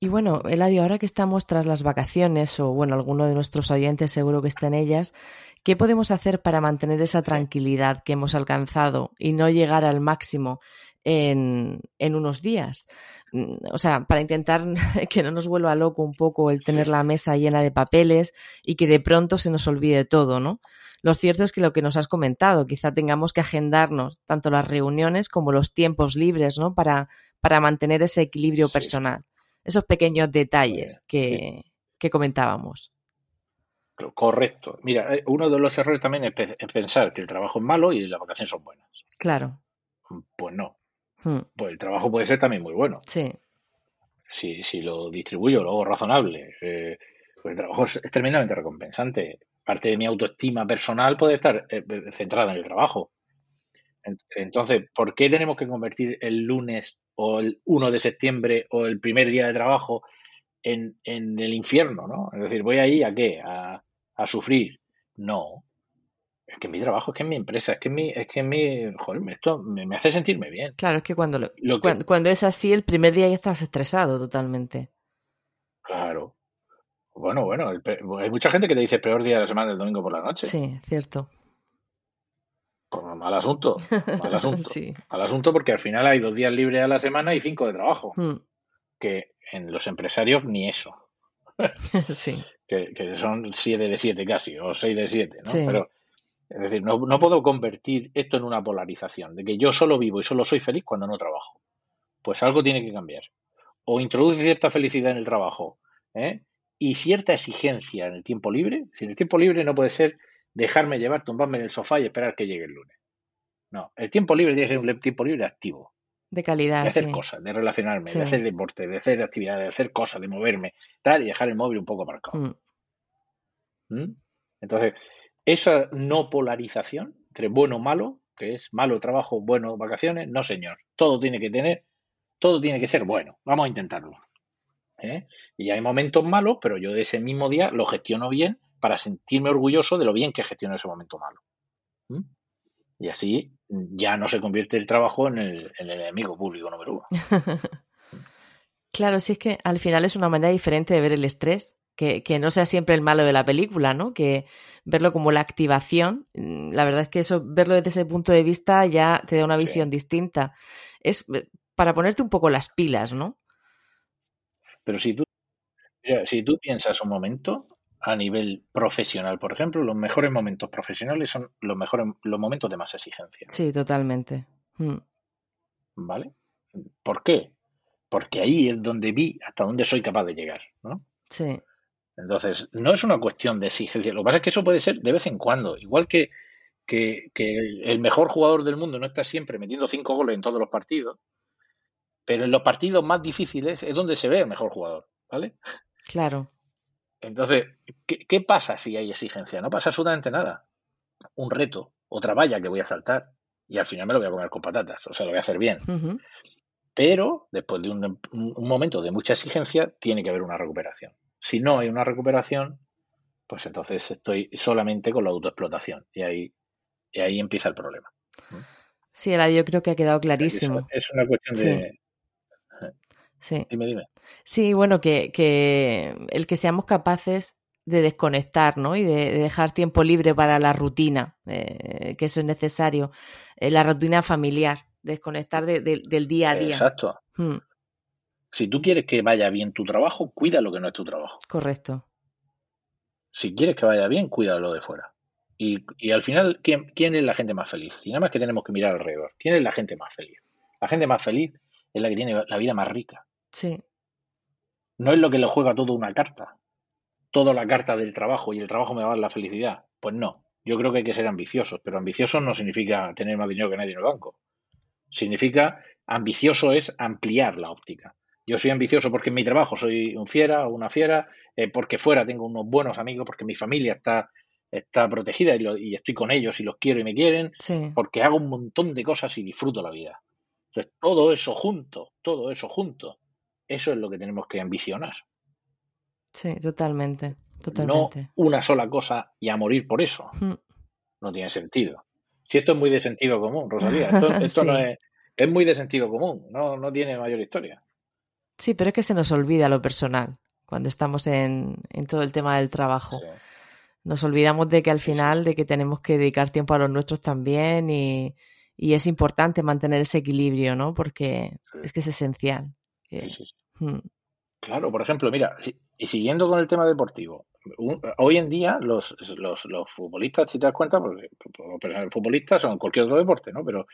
Y bueno, Eladio, ahora que estamos tras las vacaciones, o bueno, alguno de nuestros oyentes seguro que está en ellas, ¿qué podemos hacer para mantener esa tranquilidad que hemos alcanzado y no llegar al máximo en, en unos días? Mm, o sea, para intentar que no nos vuelva loco un poco el tener la mesa llena de papeles y que de pronto se nos olvide todo, ¿no? Lo cierto es que lo que nos has comentado, quizá tengamos que agendarnos tanto las reuniones como los tiempos libres, ¿no? Para, para mantener ese equilibrio personal esos pequeños detalles que, comentábamos. Correcto. Mira, eh, uno de los errores también es, pensar que el trabajo es malo y las vacaciones son buenas. Claro. Pues no. Hmm. Pues el trabajo puede ser también muy bueno. Sí. Si, si lo distribuyo, lo hago razonable. Eh, pues el trabajo es, tremendamente recompensante. Parte de mi autoestima personal puede estar eh, centrada en el trabajo. Entonces, ¿por qué tenemos que convertir el lunes o el 1 de septiembre o el primer día de trabajo en, el infierno, ¿no? Es decir, ¿voy ahí a qué? ¿A, sufrir? No. Es que mi trabajo, es que es mi empresa, es que mi, es que mi, joder, esto me, hace sentirme bien. Claro, es que cuando, cuando, es así, el primer día ya estás estresado totalmente. Claro. Bueno, bueno, hay mucha gente que te dice peor día de la semana el domingo por la noche. Sí, cierto. Pues mal asunto, mal asunto. Mal asunto porque al final hay dos días libres a la semana y cinco de trabajo. Hmm. Que en los empresarios ni eso. sí. Que, son siete de siete casi, o seis de siete, ¿no? Pero, es decir, no, no puedo convertir esto en una polarización, de que yo solo vivo y solo soy feliz cuando no trabajo. Pues algo tiene que cambiar. O introduce cierta felicidad en el trabajo, ¿eh? y cierta exigencia en el tiempo libre. Si en el tiempo libre no puede ser dejarme llevar, tumbarme en el sofá y esperar que llegue el lunes. No, el tiempo libre tiene que ser un tiempo libre activo. De calidad. De hacer cosas, de relacionarme, de hacer deporte, de hacer actividades, de hacer cosas, de moverme, tal, y dejar el móvil un poco marcado. Mm. ¿Mm? Entonces, esa no polarización entre bueno o malo, que es malo trabajo, bueno vacaciones, no señor. Todo tiene que tener, todo tiene que ser bueno. Vamos a intentarlo. ¿eh? Y hay momentos malos, pero yo de ese mismo día lo gestiono bien para sentirme orgulloso de lo bien que gestiono ese momento malo. ¿Mm? Y así ya no se convierte el trabajo en el, enemigo público número uno. claro, sí es que al final es una manera diferente de ver el estrés, que, no sea siempre el malo de la película, ¿no? Que verlo como la activación, mm, la verdad es que eso, verlo desde ese punto de vista ya te da una visión distinta. Es eh, para ponerte un poco las pilas, ¿no? Pero si tú, si tú piensas un momento, a nivel profesional, por ejemplo, los mejores momentos profesionales son los mejores los momentos de más exigencia. Sí, totalmente. Mm. ¿Vale? ¿Por qué? Porque ahí es donde vi hasta dónde soy capaz de llegar, ¿no? Sí. Entonces, no es una cuestión de exigencia. Lo que pasa es que eso puede ser de vez en cuando. Igual que, que, que el mejor jugador del mundo no está siempre metiendo cinco goles en todos los partidos, pero en los partidos más difíciles es donde se ve el mejor jugador, ¿vale? Claro. Entonces, ¿qué, pasa si hay exigencia? No pasa absolutamente nada. Un reto, otra valla que voy a saltar y al final me lo voy a comer con patatas, o sea, lo voy a hacer bien. Pero después de un, momento de mucha exigencia, tiene que haber una recuperación. Si no hay una recuperación, pues entonces estoy solamente con la autoexplotación y ahí, y ahí empieza el problema. Sí, yo creo que ha quedado clarísimo. Es, una cuestión de, Sí. Dime, dime. Sí, bueno, que, que el que seamos capaces de desconectar, ¿no? Y de, dejar tiempo libre para la rutina, eh, que eso es necesario. Eh, la rutina familiar, desconectar del día a día. Exacto. Hmm. Si tú quieres que vaya bien tu trabajo, cuida lo que no es tu trabajo. Correcto. Si quieres que vaya bien, cuida lo de fuera. Y, y al final, ¿quién, ¿quién es la gente más feliz? Y nada más que tenemos que mirar alrededor. ¿Quién es la gente más feliz? La gente más feliz es la que tiene la vida más rica. Sí. No es lo que le juega todo una carta. Toda la carta del trabajo y el trabajo me va a dar la felicidad. Pues no. Yo creo que hay que ser ambiciosos, pero ambiciosos no significa tener más dinero que nadie en el banco. Significa ambicioso es ampliar la óptica. Yo soy ambicioso porque en mi trabajo soy un fiera o una fiera, eh, porque fuera tengo unos buenos amigos, porque mi familia está, está protegida y, estoy con ellos y los quiero y me quieren, porque hago un montón de cosas y disfruto la vida. Entonces, todo eso junto, todo eso junto, eso es lo que tenemos que ambicionar. Sí, totalmente, totalmente. No una sola cosa y a morir por eso. No tiene sentido. Si esto es muy de sentido común, Rosalía, esto, no es, es muy de sentido común, no, no tiene mayor historia. Sí, pero es que se nos olvida lo personal cuando estamos en, todo el tema del trabajo. Nos olvidamos de que al final, de que tenemos que dedicar tiempo a los nuestros también y, es importante mantener ese equilibrio, ¿no? Porque es que es esencial. Hmm. Claro, por ejemplo, mira, y siguiendo con el tema deportivo, hoy en día los, los, los, futbolistas, si te das cuenta, porque los futbolistas son cualquier otro deporte, ¿no? Pero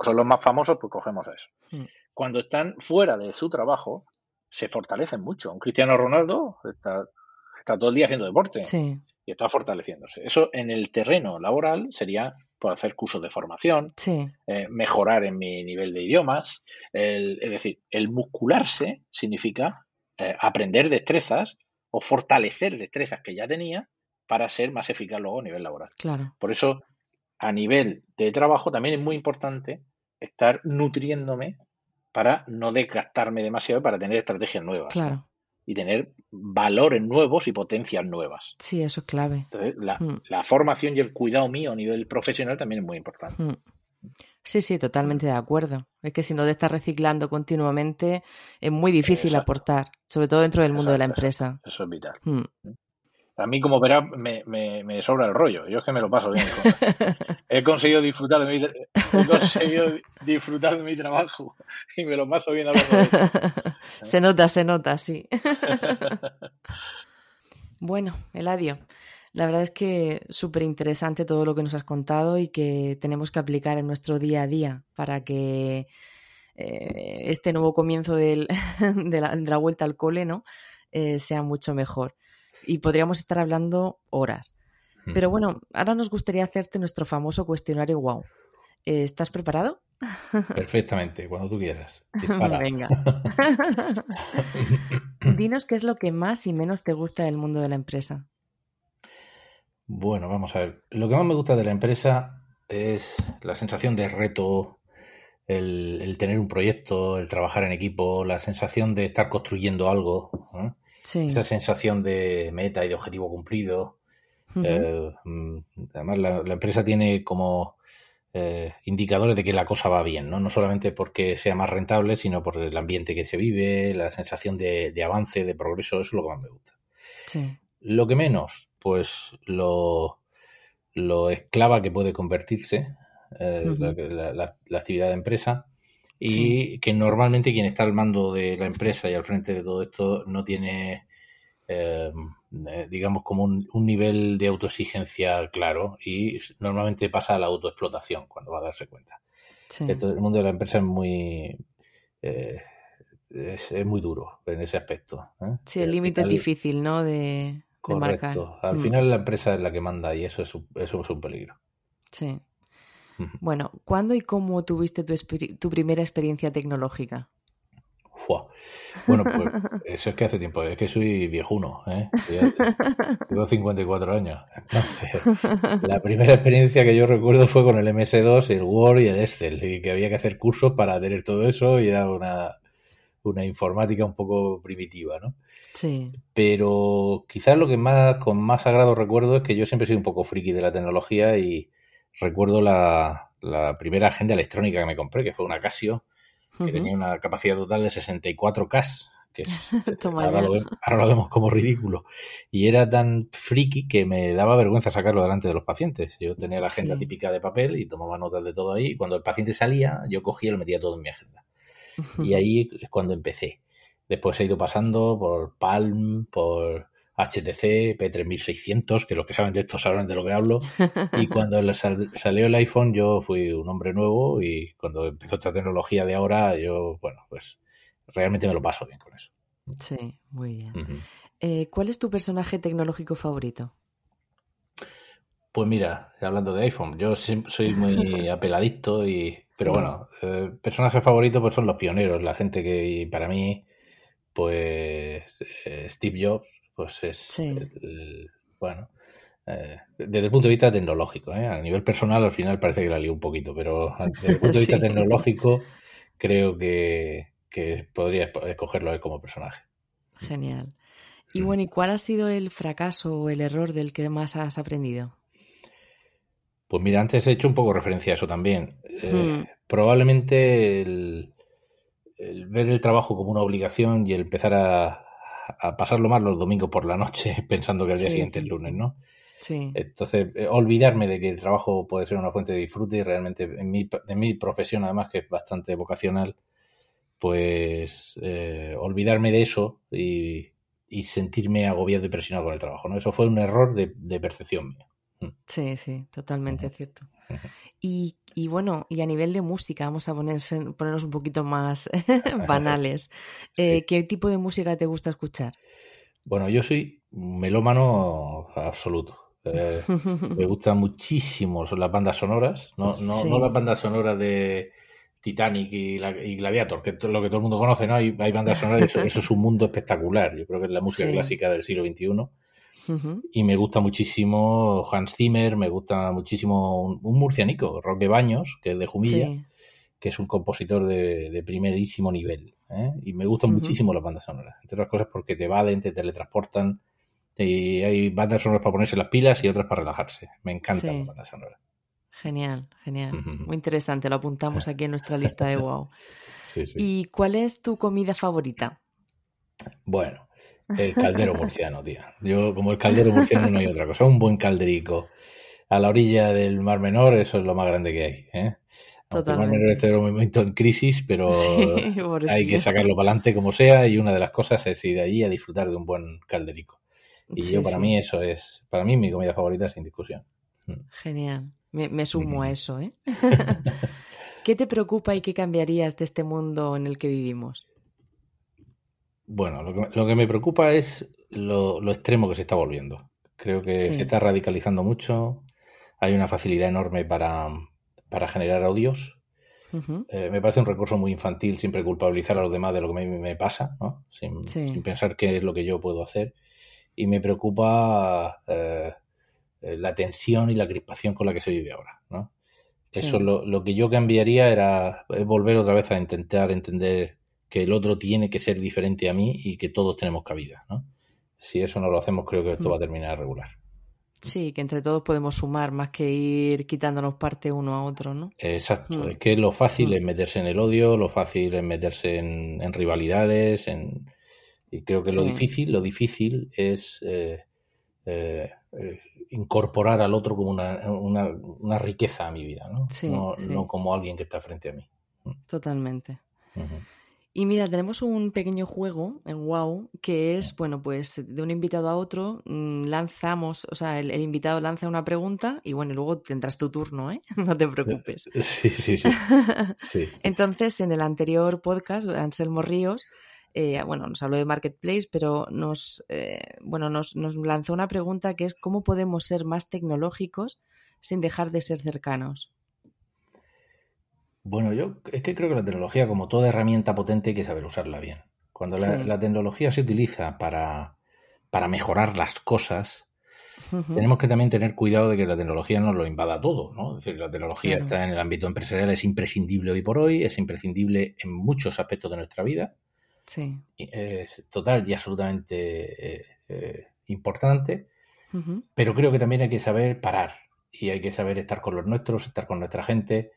son los más famosos, pues cogemos a eso. Hmm cuando están fuera de su trabajo, se fortalecen mucho. Un Cristiano Ronaldo está, todo el día haciendo deporte y está fortaleciéndose. Eso en el terreno laboral sería por hacer cursos de formación, eh, mejorar en mi nivel de idiomas. es decir, el muscularse significa eh, aprender destrezas o fortalecer destrezas que ya tenía para ser más eficaz luego a nivel laboral. Claro. Por eso, a nivel de trabajo, también es muy importante estar nutriéndome para no desgastarme demasiado para tener estrategias nuevas. Claro. Y tener valores nuevos y potencias nuevas. Sí, eso es clave. Entonces, la, mm. formación y el cuidado mío a nivel profesional también es muy importante. Mm. Sí, sí, totalmente de acuerdo. Es que si no te estás reciclando continuamente, es muy difícil aportar, sobre todo dentro del mundo de la empresa. Eso, es vital. Mm. A mí, como verás, me, me, sobra el rollo. Yo es que me lo paso bien. he conseguido disfrutar de mi, he conseguido disfrutar de mi trabajo y me lo paso bien hablando de Se nota, se nota, sí. bueno, Eladio, la verdad es que súper interesante todo lo que nos has contado y que tenemos que aplicar en nuestro día a día para que eh, este nuevo comienzo de, la, vuelta al cole ¿no? Eh, sea mucho mejor y podríamos estar hablando horas. Pero bueno, ahora nos gustaría hacerte nuestro famoso cuestionario wow. Eh, ¿Estás preparado? Perfectamente, cuando tú quieras. Venga. Dinos qué es lo que más y menos te gusta del mundo de la empresa. Bueno, vamos a ver. Lo que más me gusta de la empresa es la sensación de reto, el, tener un proyecto, el trabajar en equipo, la sensación de estar construyendo algo. Esa sensación de meta y de objetivo cumplido. Eh, mm, además, la, empresa tiene como eh, indicadores de que la cosa va bien, ¿no? No solamente porque sea más rentable, sino por el ambiente que se vive, la sensación de, avance, de progreso, eso es lo que más me gusta. Lo que menos, pues lo, lo esclava que puede convertirse eh, la, actividad de empresa y que normalmente quien está al mando de la empresa y al frente de todo esto no tiene, eh, eh, digamos, como un, nivel de autoexigencia claro y normalmente pasa a la autoexplotación cuando va a darse cuenta. el mundo de la empresa es muy... Eh, es, muy duro en ese aspecto. Sí, el límite es difícil, ¿no? De, marcar. Al mm. final la empresa es la que manda y eso es eso es un peligro. Sí. Bueno, ¿cuándo y cómo tuviste tu, primera experiencia tecnológica? Bueno, pues eso es que hace tiempo, es que soy viejuno, ¿eh? Tengo 54 años. Entonces, la primera experiencia que yo recuerdo fue con el MS2, el Word y el Excel, y que había que hacer cursos para tener todo eso y era una, una informática un poco primitiva, ¿no? Sí. Pero quizás lo que más con más agrado recuerdo es que yo siempre he sido un poco friki de la tecnología y, recuerdo la, primera agenda electrónica que me compré, que fue una Casio, que tenía una capacidad total de 64K, que ahora, lo vemos, como ridículo. Y era tan friki que me daba vergüenza sacarlo delante de los pacientes. Yo tenía la agenda típica de papel y tomaba notas de todo ahí. Y cuando el paciente salía, yo cogía y lo metía todo en mi agenda. Y ahí es cuando empecé. Después he ido pasando por Palm, por HTC, P3600, que los que saben de esto saben de lo que hablo. Y cuando salió el iPhone, yo fui un hombre nuevo y cuando empezó esta tecnología de ahora, yo, bueno, pues realmente me lo paso bien con eso. Sí, muy bien. Eh, ¿Cuál es tu personaje tecnológico favorito? Pues mira, hablando de iPhone, yo soy muy apeladicto y, pero bueno, eh, personajes favoritos pues son los pioneros, la gente que para mí, pues eh, Steve Jobs, pues es, bueno, eh, desde el punto de vista tecnológico, a nivel personal al final parece que la lió un poquito, pero desde el punto de vista tecnológico creo que, que podría escogerlo como personaje. Genial. Y bueno, ¿y cuál ha sido el fracaso o el error del que más has aprendido? Pues mira, antes he hecho un poco referencia a eso también. Eh, hmm. Probablemente el, ver el trabajo como una obligación y el empezar a, pasarlo mal los domingos por la noche pensando que el día siguiente es lunes, ¿no? Sí. Entonces, eh, olvidarme de que el trabajo puede ser una fuente de disfrute y realmente en mi, de mi profesión, además, que es bastante vocacional, pues eh, olvidarme de eso y, sentirme agobiado y presionado con el trabajo, ¿no? Eso fue un error de percepción mía. Mm. Sí, sí, totalmente cierto. Y, y, bueno, y a nivel de música, vamos a ponerse, ponernos un poquito más banales. Eh, ¿Qué tipo de música te gusta escuchar? Bueno, yo soy melómano absoluto. Eh, me gustan muchísimo las bandas sonoras, no, no, no las bandas sonoras de Titanic y, Gladiator, que es lo que todo el mundo conoce, ¿no? Hay, hay bandas sonoras, eso, eso, es un mundo espectacular. Yo creo que es la música clásica del siglo XXI y me gusta muchísimo Hans Zimmer, me gusta muchísimo un, murcianico, Roque Baños, que es de Jumilla, que es un compositor de, primerísimo nivel. ¿eh? Y me gustan muchísimo las bandas sonoras, entre otras cosas porque te evaden, te teletransportan. Y hay bandas sonoras para ponerse las pilas y otras para relajarse. Me encantan las bandas sonoras. Genial, genial. Muy interesante, lo apuntamos aquí en nuestra lista de wow. ¿Y cuál es tu comida favorita? Bueno, el caldero murciano, tío. Yo, como el caldero murciano, no hay otra cosa. Un buen calderico a la orilla del Mar Menor, eso es lo más grande que hay. ¿eh? El Mar Menor está en un momento en crisis, pero hay que sacarlo para adelante como sea. Y una de las cosas es ir allí a disfrutar de un buen calderico. Y yo, para mí, eso es, para mí, mi comida favorita sin discusión. Mm. Genial. Me, sumo a eso, ¿eh? ¿Qué te preocupa y qué cambiarías de este mundo en el que vivimos? Bueno, lo que, me preocupa es lo, extremo que se está volviendo. Creo que se está radicalizando mucho. Hay una facilidad enorme para, generar odios. Eh, me parece un recurso muy infantil siempre culpabilizar a los demás de lo que me, me pasa, ¿no? Sin, pensar qué es lo que yo puedo hacer. Y me preocupa eh, la tensión y la crispación con la que se vive ahora, ¿no? Eso lo, lo, que yo cambiaría era volver otra vez a intentar entender que el otro tiene que ser diferente a mí y que todos tenemos cabida, ¿no? Si eso no lo hacemos, creo que esto va a mm. terminar regular. Sí, que entre todos podemos sumar más que ir quitándonos parte uno a otro, ¿no? Exacto. Mm. Es que lo fácil mm. es meterse en el odio, lo fácil es meterse en, rivalidades, en... y creo que lo difícil, lo difícil es eh, eh, eh, incorporar al otro como una, riqueza a mi vida, ¿no? no, como alguien que está frente a mí. Totalmente. Y mira, tenemos un pequeño juego en WoW que es, bueno, pues de un invitado a otro mm, lanzamos, o sea, el, invitado lanza una pregunta y bueno, luego tendrás tu turno, ¿eh? No te preocupes. Sí, sí, sí. Entonces, en el anterior podcast, Anselmo Ríos, eh, bueno, nos habló de Marketplace, pero nos, eh, bueno, nos, nos lanzó una pregunta que es ¿cómo podemos ser más tecnológicos sin dejar de ser cercanos? Bueno, yo es que creo que la tecnología, como toda herramienta potente, hay que saber usarla bien. Cuando la, tecnología se utiliza para, para mejorar las cosas, tenemos que también tener cuidado de que la tecnología no lo invada todo, ¿no? Es decir, la tecnología está en el ámbito empresarial, es imprescindible hoy por hoy, es imprescindible en muchos aspectos de nuestra vida. Sí. Es total y absolutamente eh, eh, importante, pero creo que también hay que saber parar y hay que saber estar con los nuestros, estar con nuestra gente,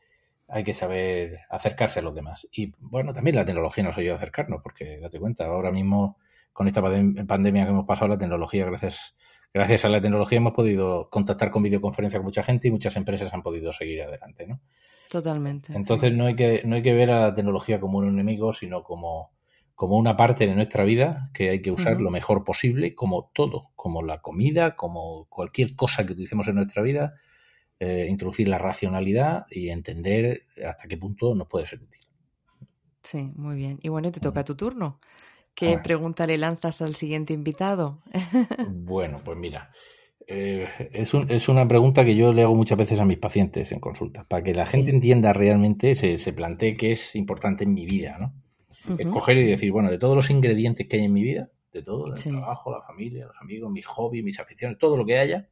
hay que saber acercarse a los demás. Y bueno, también la tecnología nos ayuda a acercarnos, porque date cuenta, ahora mismo con esta pandemia que hemos pasado, la tecnología, gracias, gracias a la tecnología hemos podido contactar con videoconferencia con mucha gente y muchas empresas han podido seguir adelante, ¿no? Totalmente. Entonces no, hay que, no hay que ver a la tecnología como un enemigo, sino como, como una parte de nuestra vida que hay que usar lo mejor posible, como todo, como la comida, como cualquier cosa que utilicemos en nuestra vida, eh, introducir la racionalidad y entender hasta qué punto nos puede ser útil. Sí, muy bien. Y bueno, te toca tu turno. ¿Qué pregunta le lanzas al siguiente invitado? bueno, pues mira, eh, es, es, una pregunta que yo le hago muchas veces a mis pacientes en consulta, para que la gente entienda realmente, se, se plantee qué es importante en mi vida, ¿no? Escoger y decir, bueno, de todos los ingredientes que hay en mi vida, de todo, el trabajo, la familia, los amigos, mis hobbies, mis aficiones, todo lo que haya,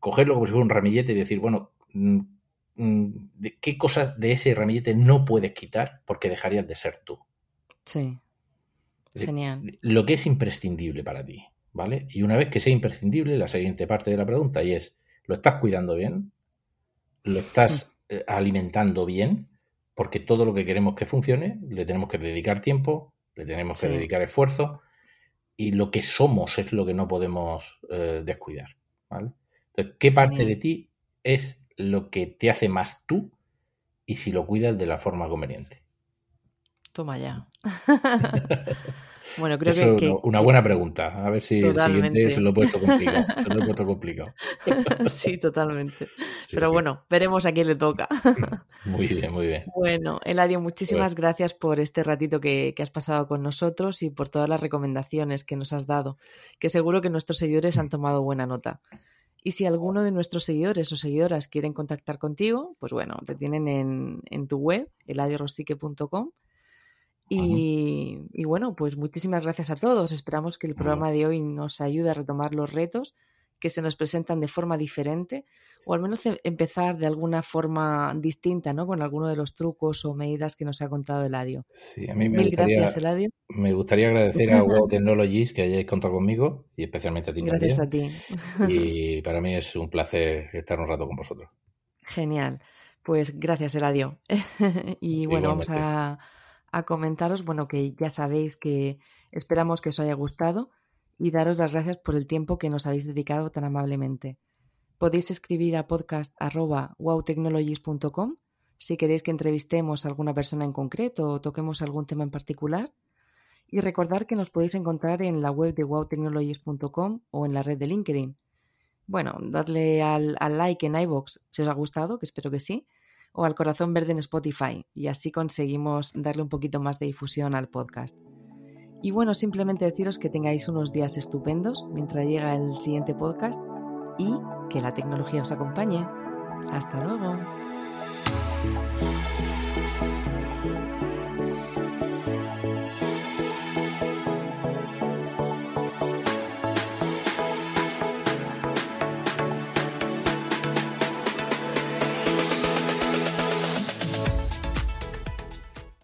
cogerlo como si fuera un ramillete y decir, bueno, mm, mm, ¿qué cosas de ese ramillete no puedes quitar porque dejarías de ser tú? Sí. Genial. Lo que es imprescindible para ti, ¿vale? Y una vez que sea imprescindible, la siguiente parte de la pregunta y es, ¿lo estás cuidando bien? ¿Lo estás mm. eh, alimentando bien? Porque todo lo que queremos que funcione, le tenemos que dedicar tiempo, le tenemos que dedicar esfuerzo y lo que somos es lo que no podemos eh, descuidar, ¿vale? ¿Qué parte de ti es lo que te hace más tú y si lo cuidas de la forma conveniente? Toma ya. bueno, creo que, que, Una buena pregunta. A ver si el siguiente se lo he puesto complicado. Se lo he puesto complicado. sí, totalmente. Pero bueno, veremos a quién le toca. muy bien, muy bien. Bueno, Eladio, muchísimas gracias por este ratito que, que, has pasado con nosotros y por todas las recomendaciones que nos has dado, que seguro que nuestros seguidores han tomado buena nota. Y si alguno de nuestros seguidores o seguidoras quieren contactar contigo, pues bueno, te tienen en, en tu web, eladiorosique.com y, bueno, pues muchísimas gracias a todos. Esperamos que el programa de hoy nos ayude a retomar los retos que se nos presentan de forma diferente o al menos em, empezar de alguna forma distinta, ¿no? Con alguno de los trucos o medidas que nos ha contado Eladio. Sí, a mí me gustaría, gracias, Eladio. Me gustaría agradecer a Wow Technologies que hayáis contado conmigo y especialmente a ti. Gracias a ti. Y para mí es un placer estar un rato con vosotros. Genial. Pues gracias, Eladio. y bueno, vamos a a comentaros, bueno, que ya sabéis que esperamos que os haya gustado y daros las gracias por el tiempo que nos habéis dedicado tan amablemente. Podéis escribir a podcast.wowtechnologies.com si queréis que entrevistemos a alguna persona en concreto o toquemos algún tema en particular. Y recordar que nos podéis encontrar en la web de wowtechnologies.com o en la red de LinkedIn. Bueno, dadle al, al like en iVoox si os ha gustado, que espero que sí, o al corazón verde en Spotify y así conseguimos darle un poquito más de difusión al podcast. Y bueno, simplemente deciros que tengáis unos días estupendos mientras llega el siguiente podcast y que la tecnología os acompañe. Hasta luego.